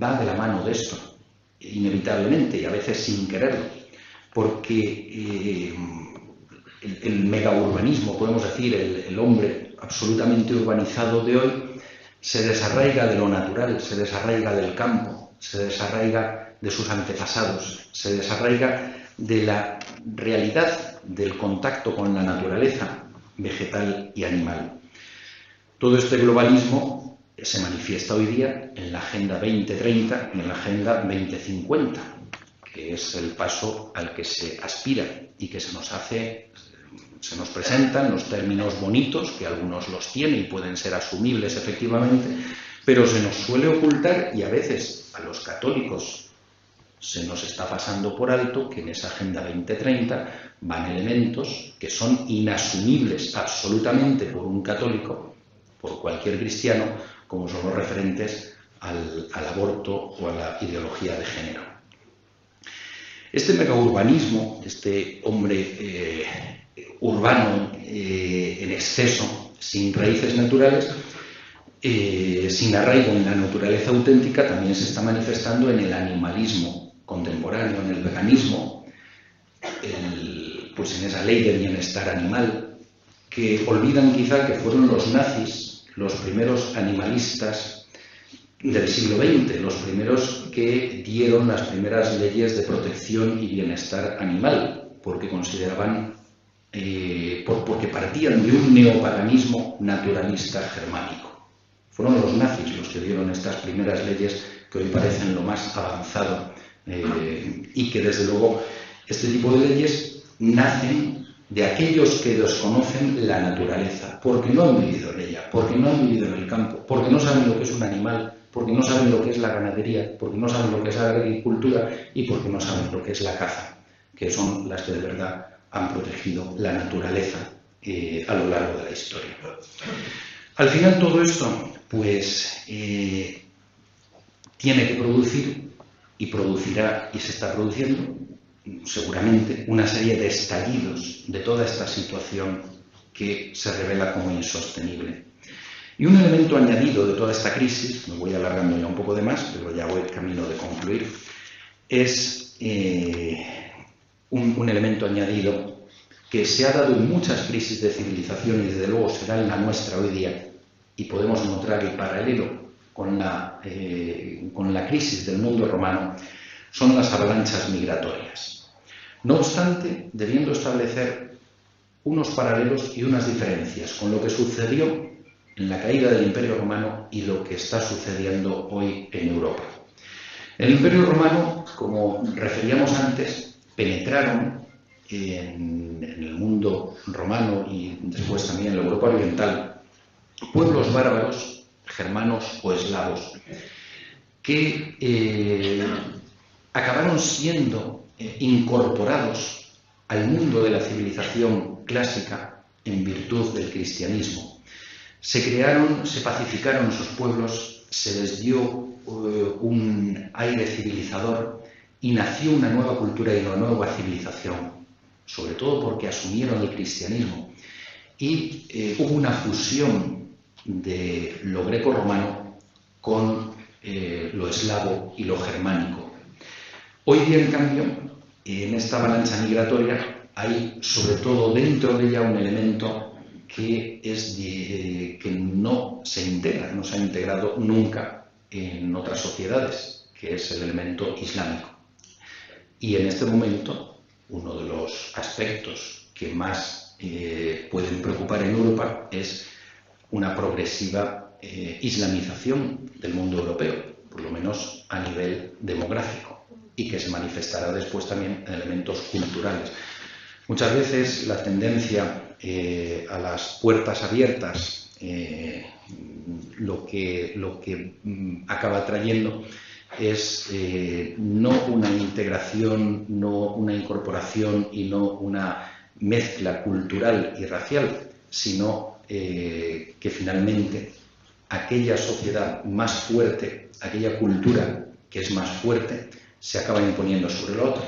va de la mano de esto, inevitablemente y a veces sin quererlo porque eh, el, megaurbanismo, podemos decir, el, hombre absolutamente urbanizado de hoy, se desarraiga de lo natural, se desarraiga del campo, se desarraiga de sus antepasados, se desarraiga de la realidad del contacto con la naturaleza vegetal y animal. Todo este globalismo se manifiesta hoy día en la Agenda 2030 y en la Agenda 2050 que es el paso al que se aspira y que se nos hace, se nos presentan los términos bonitos, que algunos los tienen y pueden ser asumibles efectivamente, pero se nos suele ocultar y a veces a los católicos se nos está pasando por alto que en esa Agenda 2030 van elementos que son inasumibles absolutamente por un católico, por cualquier cristiano, como son los referentes al, aborto o a la ideología de género. Este megaurbanismo, este hombre eh, urbano eh, en exceso, sin raíces naturales, eh, sin arraigo en la naturaleza auténtica, también se está manifestando en el animalismo contemporáneo en el veganismo, pues en esa ley de bienestar animal, que olvidan quizá que fueron los nazis los primeros animalistas del siglo XX, los primeros que dieron las primeras leyes de protección y bienestar animal, porque consideraban, eh, porque partían de un neopaganismo naturalista germánico. Fueron los nazis los que dieron estas primeras leyes que hoy parecen lo más avanzado eh, y que desde luego este tipo de leyes nacen de aquellos que desconocen la naturaleza, porque no han vivido en ella, porque no han vivido en el campo, porque no saben lo que es un animal, porque no saben lo que es la ganadería, porque no saben lo que es la agricultura y porque no saben lo que es la caza, que son las que de verdad han protegido la naturaleza eh, a lo largo de la historia. Al final todo esto, pues, eh, tiene que producir y producirá y se está produciendo seguramente una serie de estallidos de toda esta situación que se revela como insostenible. Y un elemento añadido de toda esta crisis, me voy alargando ya un poco de más, pero ya voy camino de concluir, es eh, un, elemento añadido que se ha dado en muchas crisis de civilización y desde luego se da en la nuestra hoy día, y podemos encontrar el paralelo con la, eh, con la crisis del mundo romano, son las avalanchas migratorias. No obstante, debiendo establecer unos paralelos y unas diferencias con lo que sucedió en la caída del Imperio Romano y lo que está sucediendo hoy en Europa. El Imperio Romano, como referíamos antes, penetraron en, el mundo romano y después también en la Europa Oriental pueblos bárbaros, germanos o eslavos, que eh, acabaron siendo eh, incorporados al mundo de la civilización clásica en virtud del cristianismo. Se crearon, se pacificaron sus pueblos, se les dio eh, un aire civilizador y nació una nueva cultura y una nueva civilización, sobre todo porque asumieron el cristianismo. Y hubo una fusión de lo greco-romano con eh, lo eslavo y lo germánico. Hoy día, en cambio, en esta avalancha migratoria hay sobre todo dentro de ella un elemento que, es que no se integra, no se ha integrado nunca en otras sociedades, que es el elemento islámico. Y en este momento, uno de los aspectos que más eh, pueden preocupar en Europa es una progresiva eh, islamización del mundo europeo, por lo menos a nivel demográfico, y que se manifestará después también en elementos culturales. Muchas veces la tendencia eh, a las puertas abiertas lo que, lo que mm, acaba trayendo es no una integración, no una incorporación y no una mezcla cultural y racial, sino eh, que finalmente aquella sociedad más fuerte, aquella cultura que es más fuerte, se acaba imponiendo sobre la otra.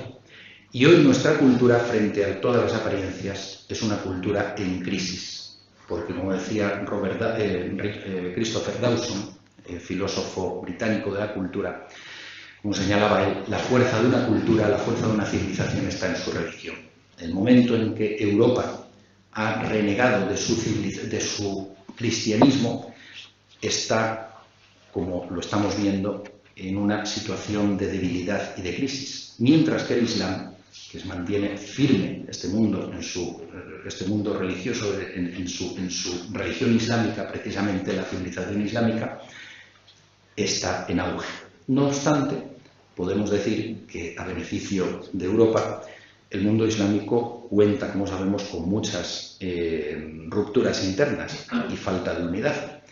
Y hoy nuestra cultura, frente a todas las apariencias, es una cultura en crisis, porque como decía Robert eh, eh, Christopher Dawson, filósofo británico de la cultura, como señalaba él, la fuerza de una cultura, la fuerza de una civilización está en su religión. El momento en que Europa ha renegado de su, de su cristianismo, está, como lo estamos viendo, en una situación de debilidad y de crisis. Mientras que el Islam, que mantiene firme este mundo, en su, este mundo religioso, en, en su religión islámica, precisamente la civilización islámica, está en auge. No obstante, podemos decir que a beneficio de Europa, el mundo islámico cuenta, como sabemos, con muchas eh, rupturas internas y falta de unidad.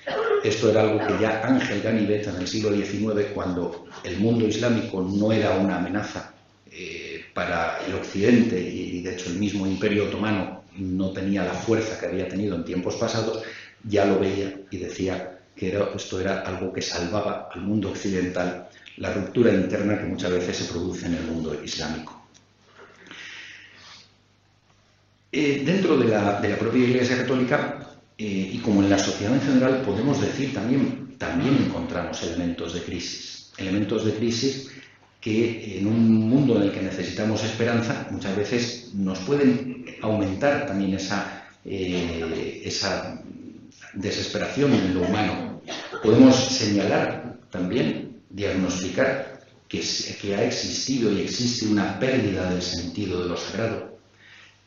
Esto era algo que ya Ángel Ganivet en el siglo XIX, cuando el mundo islámico no era una amenaza eh, para el Occidente y, de hecho el mismo Imperio Otomano no tenía la fuerza que había tenido en tiempos pasados, ya lo veía y decía que esto era algo que salvaba al mundo occidental la ruptura interna que muchas veces se produce en el mundo islámico. Eh, dentro de la, propia Iglesia Católica eh, y como en la sociedad en general podemos decir también, también encontramos elementos de crisis, elementos de crisis que en un mundo en el que necesitamos esperanza, muchas veces nos pueden aumentar también esa, eh, esa desesperación en lo humano. Podemos señalar también, diagnosticar que, ha existido y existe una pérdida del sentido de lo sagrado,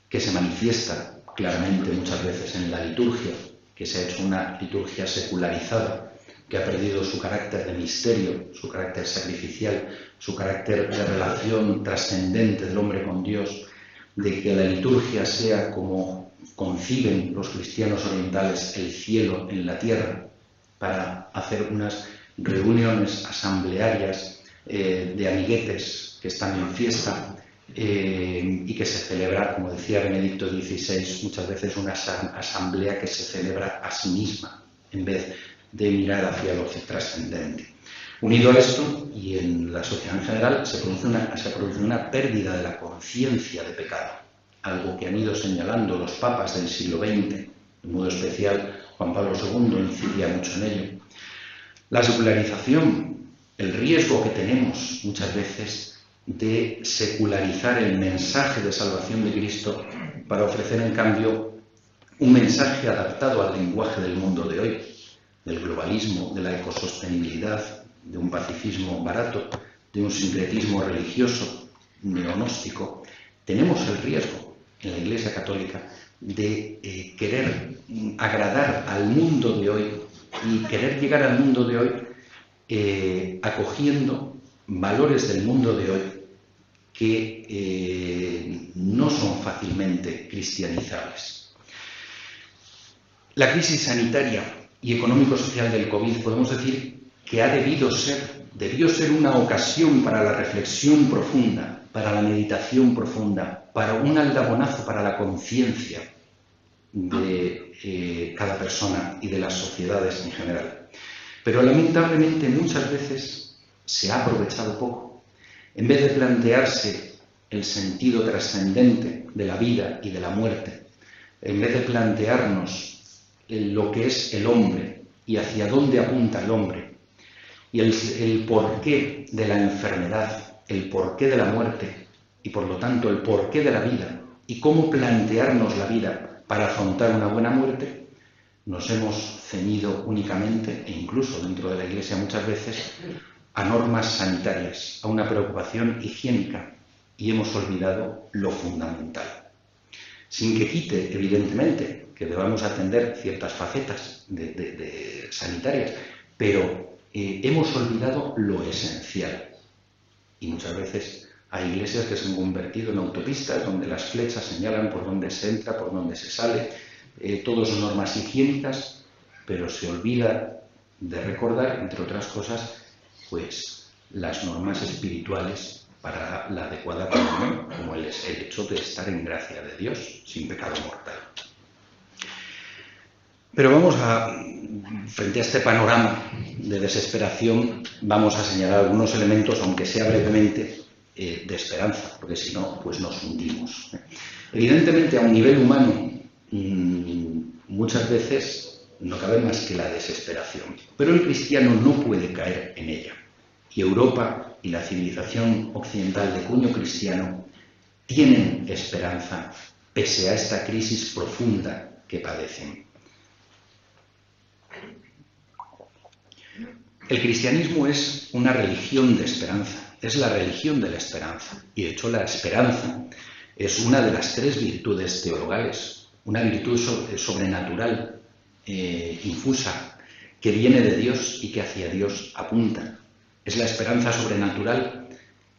que se manifiesta claramente muchas veces en la liturgia, que se ha hecho una liturgia secularizada, que ha perdido su carácter de misterio, su carácter sacrificial, su carácter de relación trascendente del hombre con Dios, de que la liturgia sea como conciben los cristianos orientales el cielo en la tierra, para hacer unas reuniones asamblearias eh, de amiguetes que están en fiesta eh, y que se celebra, como decía Benedicto XVI, muchas veces una asamblea que se celebra a sí misma, en vez de mirar hacia lo trascendente. Unido a esto, y en la sociedad en general, se produce una, se produce una pérdida de la conciencia de pecado, algo que han ido señalando los papas del siglo XX, de modo especial Juan Pablo II incidía mucho en ello. La secularización, el riesgo que tenemos muchas veces de secularizar el mensaje de salvación de Cristo para ofrecer en cambio un mensaje adaptado al lenguaje del mundo de hoy, del globalismo, de la ecosostenibilidad, de un pacifismo barato, de un sincretismo religioso, neonóstico, tenemos el riesgo en la Iglesia Católica de eh, querer agradar al mundo de hoy y querer llegar al mundo de hoy eh, acogiendo valores del mundo de hoy que eh, no son fácilmente cristianizables. La crisis sanitaria y económico-social del COVID podemos decir que ha debido ser, debió ser una ocasión para la reflexión profunda, para la meditación profunda, para un aldabonazo para la conciencia de eh, cada persona y de las sociedades en general. Pero lamentablemente muchas veces se ha aprovechado poco. En vez de plantearse el sentido trascendente de la vida y de la muerte, en vez de plantearnos lo que es el hombre y hacia dónde apunta el hombre, y el, porqué de la enfermedad, el porqué de la muerte y por lo tanto el porqué de la vida y cómo plantearnos la vida para afrontar una buena muerte, nos hemos ceñido únicamente, e incluso dentro de la Iglesia muchas veces, a normas sanitarias, a una preocupación higiénica y hemos olvidado lo fundamental. Sin que quite, evidentemente, que debamos atender ciertas facetas sanitarias, pero eh, hemos olvidado lo esencial. Y muchas veces hay iglesias que se han convertido en autopistas donde las flechas señalan por dónde se entra, por dónde se sale, eh, todos son normas higiénicas, pero se olvida de recordar, entre otras cosas, pues las normas espirituales para la adecuada comunión, como el hecho de estar en gracia de Dios, sin pecado mortal. Pero vamos a, frente a este panorama de desesperación, vamos a señalar algunos elementos, aunque sea brevemente, eh, de esperanza, porque si no, pues nos hundimos. Evidentemente, a un nivel humano, mm, muchas veces no cabe más que la desesperación, pero el cristiano no puede caer en ella. Y Europa y la civilización occidental de cuño cristiano tienen esperanza pese a esta crisis profunda que padecen. El cristianismo es una religión de esperanza, es la religión de la esperanza. Y de hecho la esperanza es una de las tres virtudes teologales, una virtud sobrenatural, eh, infusa, que viene de Dios y que hacia Dios apunta. Es la esperanza sobrenatural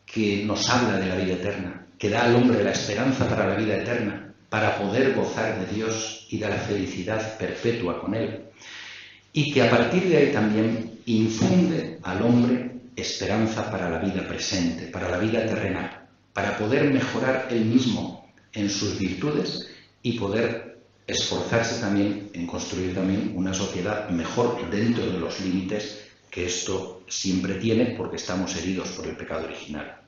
que nos habla de la vida eterna, que da al hombre la esperanza para la vida eterna, para poder gozar de Dios y de la felicidad perpetua con Él. Y que a partir de ahí también infunde al hombre esperanza para la vida presente, para la vida terrenal, para poder mejorar él mismo en sus virtudes y poder esforzarse también en construir también una sociedad mejor dentro de los límites que esto siempre tiene porque estamos heridos por el pecado original.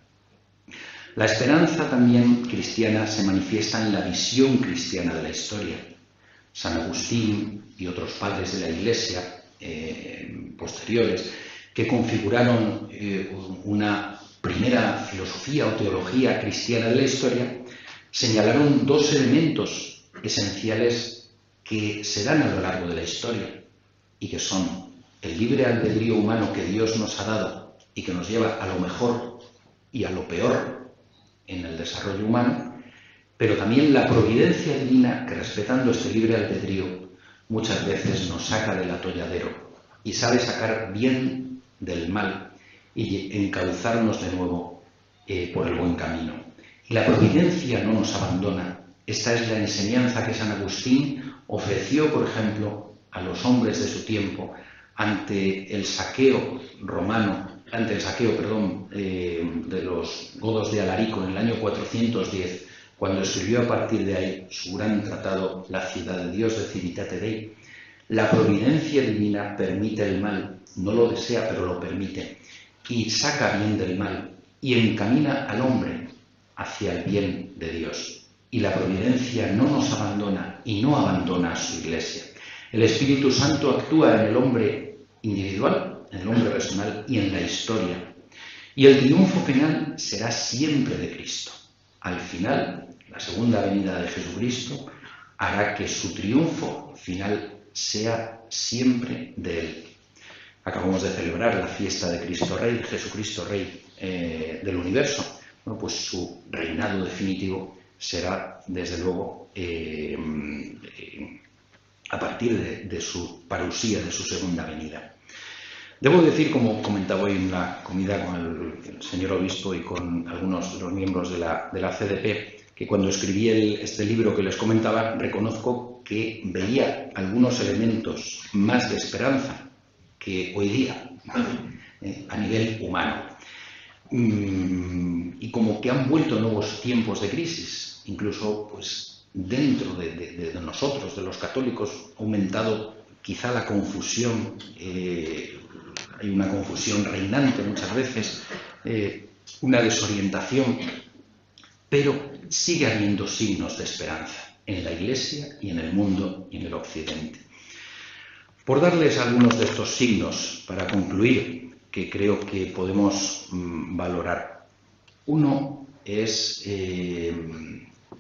La esperanza también cristiana se manifiesta en la visión cristiana de la historia. San Agustín y otros padres de la Iglesia eh, posteriores que configuraron eh, una primera filosofía o teología cristiana de la historia, señalaron dos elementos esenciales que se dan a lo largo de la historia y que son el libre albedrío humano que Dios nos ha dado y que nos lleva a lo mejor y a lo peor en el desarrollo humano, pero también la providencia divina que respetando este libre albedrío muchas veces nos saca del atolladero y sabe sacar bien del mal y encauzarnos de nuevo eh, por el buen camino. Y la providencia no nos abandona. Esta es la enseñanza que San Agustín ofreció, por ejemplo, a los hombres de su tiempo ante el saqueo romano, ante el saqueo, perdón, eh, de los godos de Alarico en el año 410, cuando escribió a partir de ahí su gran tratado La ciudad de Dios de Civitate Dei, la providencia divina permite el mal, no lo desea, pero lo permite, y saca bien del mal, y encamina al hombre hacia el bien de Dios. Y la providencia no nos abandona y no abandona a su iglesia. El Espíritu Santo actúa en el hombre individual, en el hombre personal y en la historia. Y el triunfo final será siempre de Cristo. Al final, la segunda venida de Jesucristo hará que su triunfo final sea siempre de Él. Acabamos de celebrar la fiesta de Cristo Rey, Jesucristo Rey eh, del universo. Pues su reinado definitivo será, desde luego, eh, a partir de, su parusía, de su segunda venida. Debo decir, como comentaba hoy en la comida con el, señor obispo y con algunos de los miembros de la CDP, que cuando escribí este libro que les comentaba, reconozco que veía algunos elementos más de esperanza que hoy día, eh, a nivel humano. Mm, y como que han vuelto nuevos tiempos de crisis, incluso pues, dentro de, de, de nosotros, de los católicos, ha aumentado quizá la confusión eh, hay una confusión reinante muchas veces, eh, una desorientación, pero sigue habiendo signos de esperanza en la Iglesia y en el mundo y en el Occidente. Por darles algunos de estos signos para concluir, que creo que podemos mm, valorar. Uno es, eh,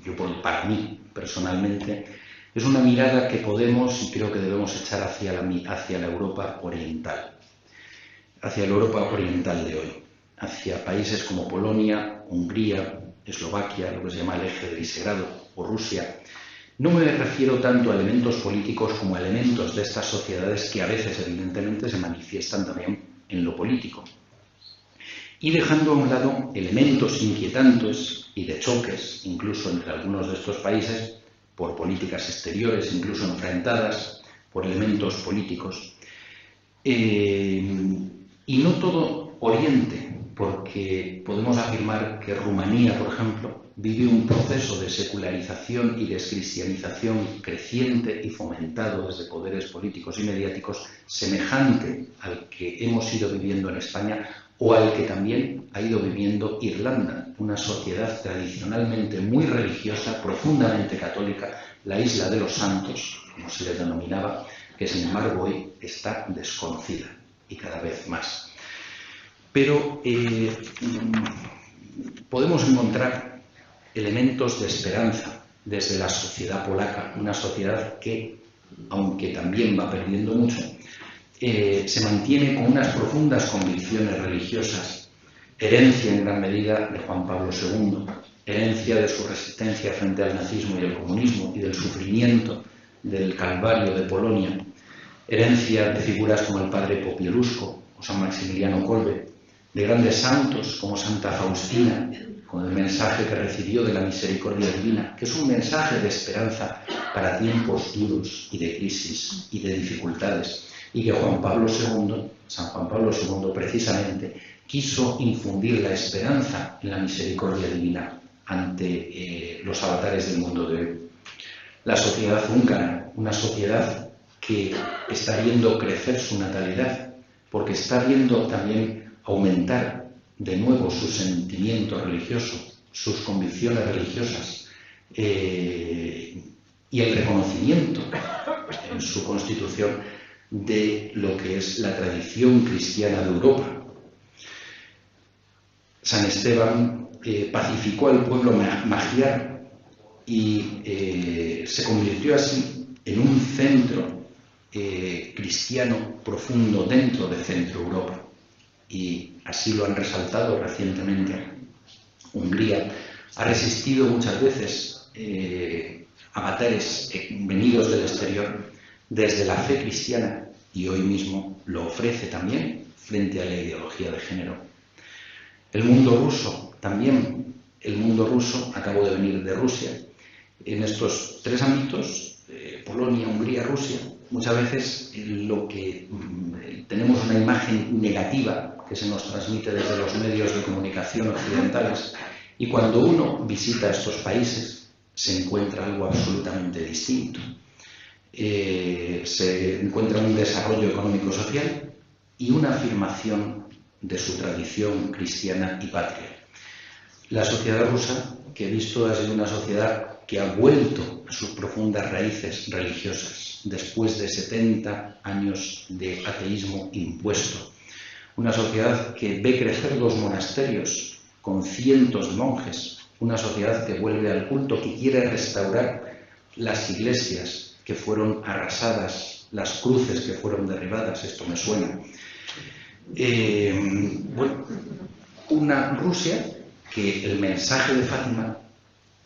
yo por, para mí personalmente, es una mirada que podemos y creo que debemos echar hacia la, hacia la Europa oriental hacia la Europa oriental de hoy, hacia países como Polonia, Hungría, Eslovaquia, lo que se llama el eje de Visegrado, o Rusia. No me refiero tanto a elementos políticos como a elementos de estas sociedades que a veces evidentemente se manifiestan también en lo político. Y dejando a un lado elementos inquietantes y de choques, incluso entre algunos de estos países, por políticas exteriores, incluso enfrentadas por elementos políticos, eh, y no todo Oriente, porque podemos afirmar que Rumanía, por ejemplo, vive un proceso de secularización y descristianización creciente y fomentado desde poderes políticos y mediáticos semejante al que hemos ido viviendo en España o al que también ha ido viviendo Irlanda, una sociedad tradicionalmente muy religiosa, profundamente católica, la isla de los santos, como se le denominaba, que sin embargo hoy está desconocida y cada vez más. Pero eh, podemos encontrar elementos de esperanza desde la sociedad polaca, una sociedad que, aunque también va perdiendo mucho, eh, se mantiene con unas profundas convicciones religiosas, herencia en gran medida de Juan Pablo II, herencia de su resistencia frente al nazismo y el comunismo y del sufrimiento del Calvario de Polonia, herencia de figuras como el padre Popielusco o San Maximiliano Kolbe, de grandes santos como Santa Faustina, con el mensaje que recibió de la misericordia divina, que es un mensaje de esperanza para tiempos duros y de crisis y de dificultades, y que Juan Pablo II, San Juan Pablo II precisamente, quiso infundir la esperanza en la misericordia divina ante eh, los avatares del mundo de hoy. La sociedad húngara, una sociedad que está viendo crecer su natalidad, porque está viendo también aumentar de nuevo su sentimiento religioso, sus convicciones religiosas eh, y el reconocimiento en su constitución de lo que es la tradición cristiana de Europa. San Esteban eh, pacificó al pueblo magiar y eh, se convirtió así en un centro cristiano profundo dentro de Centro Europa. Y así lo han resaltado recientemente. Hungría ha resistido muchas veces a matares venidos del exterior desde la fe cristiana y hoy mismo lo ofrece también frente a la ideología de género. El mundo ruso también, el mundo ruso acabó de venir de Rusia. En estos tres ámbitos, eh, Polonia, Hungría, Rusia, muchas veces eh, mm, tenemos una imagen negativa que se nos transmite desde los medios de comunicación occidentales y cuando uno visita estos países se encuentra algo absolutamente distinto. Eh, se encuentra un desarrollo económico-social y una afirmación de su tradición cristiana y patria. La sociedad rusa, que he visto, ha sido una sociedad que ha vuelto a sus profundas raíces religiosas después de 70 años de ateísmo impuesto. Una sociedad que ve crecer los monasterios con cientos de monjes. Una sociedad que vuelve al culto, que quiere restaurar las iglesias que fueron arrasadas, las cruces que fueron derribadas, esto me suena. Eh, una Rusia que el mensaje de Fátima,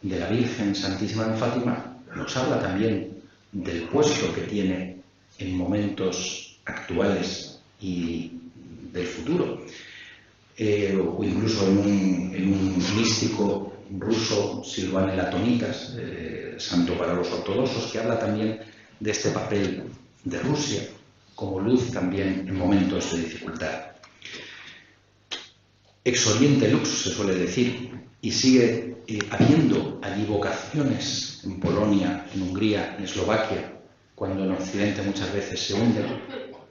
de la Virgen Santísima de Fátima, nos habla también del puesto que tiene en momentos actuales y del futuro. Eh, o incluso en un, místico ruso, Silvane Latonicas, eh, santo para los ortodoxos, que habla también de este papel de Rusia como luz también en momentos de dificultad. Ex oriente lux se suele decir, y sigue eh, habiendo allí vocaciones en Polonia, en Hungría, en Eslovaquia, cuando en Occidente muchas veces se hunde,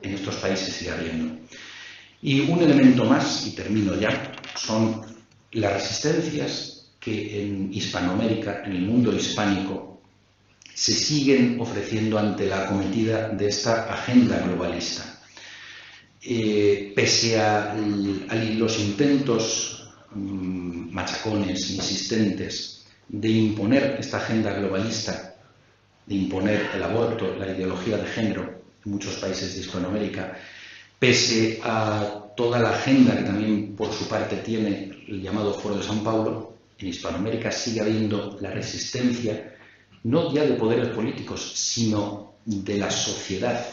en estos países sigue habiendo. Y un elemento más, y termino ya, son las resistencias que en Hispanoamérica, en el mundo hispánico, se siguen ofreciendo ante la acometida de esta agenda globalista. Eh, pese a, los intentos machacones, insistentes, de imponer esta agenda globalista, de imponer el aborto, la ideología de género en muchos países de Hispanoamérica, pese a toda la agenda que también por su parte tiene el llamado Foro de San Paulo, en Hispanoamérica sigue habiendo la resistencia no ya de poderes políticos, sino de la sociedad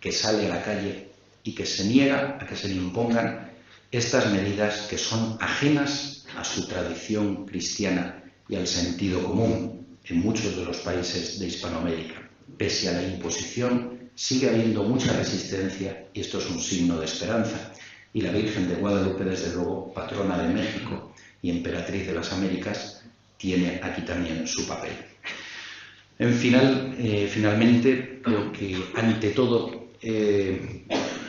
que sale a la calle y que se niega a que se le impongan estas medidas que son ajenas a su tradición cristiana y al sentido común en muchos de los países de Hispanoamérica. Pese a la imposición, sigue habiendo mucha resistencia y esto es un signo de esperanza. Y la Virgen de Guadalupe, desde luego, patrona de México y emperatriz de las Américas, tiene aquí también su papel. En final, eh, finalmente, lo que ante todo, eh,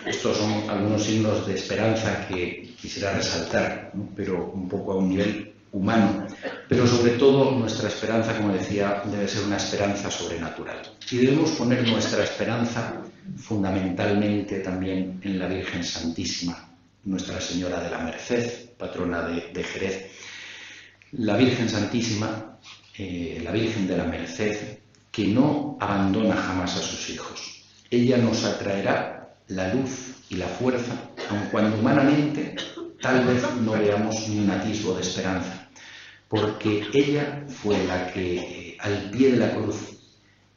estos son algunos signos de esperanza que quisiera resaltar, pero un poco a un nivel humano, pero sobre todo nuestra esperanza, como decía, debe ser una esperanza sobrenatural. Y debemos poner nuestra esperanza fundamentalmente también en la Virgen Santísima, Nuestra Señora de la Merced, patrona de, Jerez. La Virgen Santísima eh, la Virgen de la Merced, que no abandona jamás a sus hijos. Ella nos atraerá la luz y la fuerza, aun cuando humanamente tal vez no veamos ni un atisbo de esperanza, porque ella fue la que eh, al pie de la cruz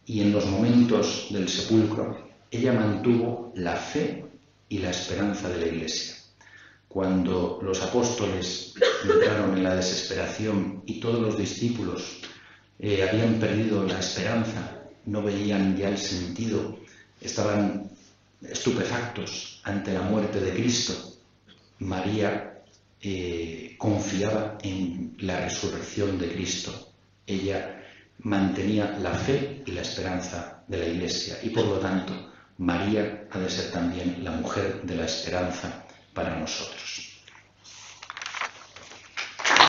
y en los momentos del sepulcro, ella mantuvo la fe y la esperanza de la Iglesia. Cuando los apóstoles entraron en la desesperación y todos los discípulos eh, habían perdido la esperanza, no veían ya el sentido, estaban estupefactos ante la muerte de Cristo. María eh, confiaba en la resurrección de Cristo. Ella mantenía la fe y la esperanza de la Iglesia y por lo tanto María ha de ser también la mujer de la esperanza para nosotros.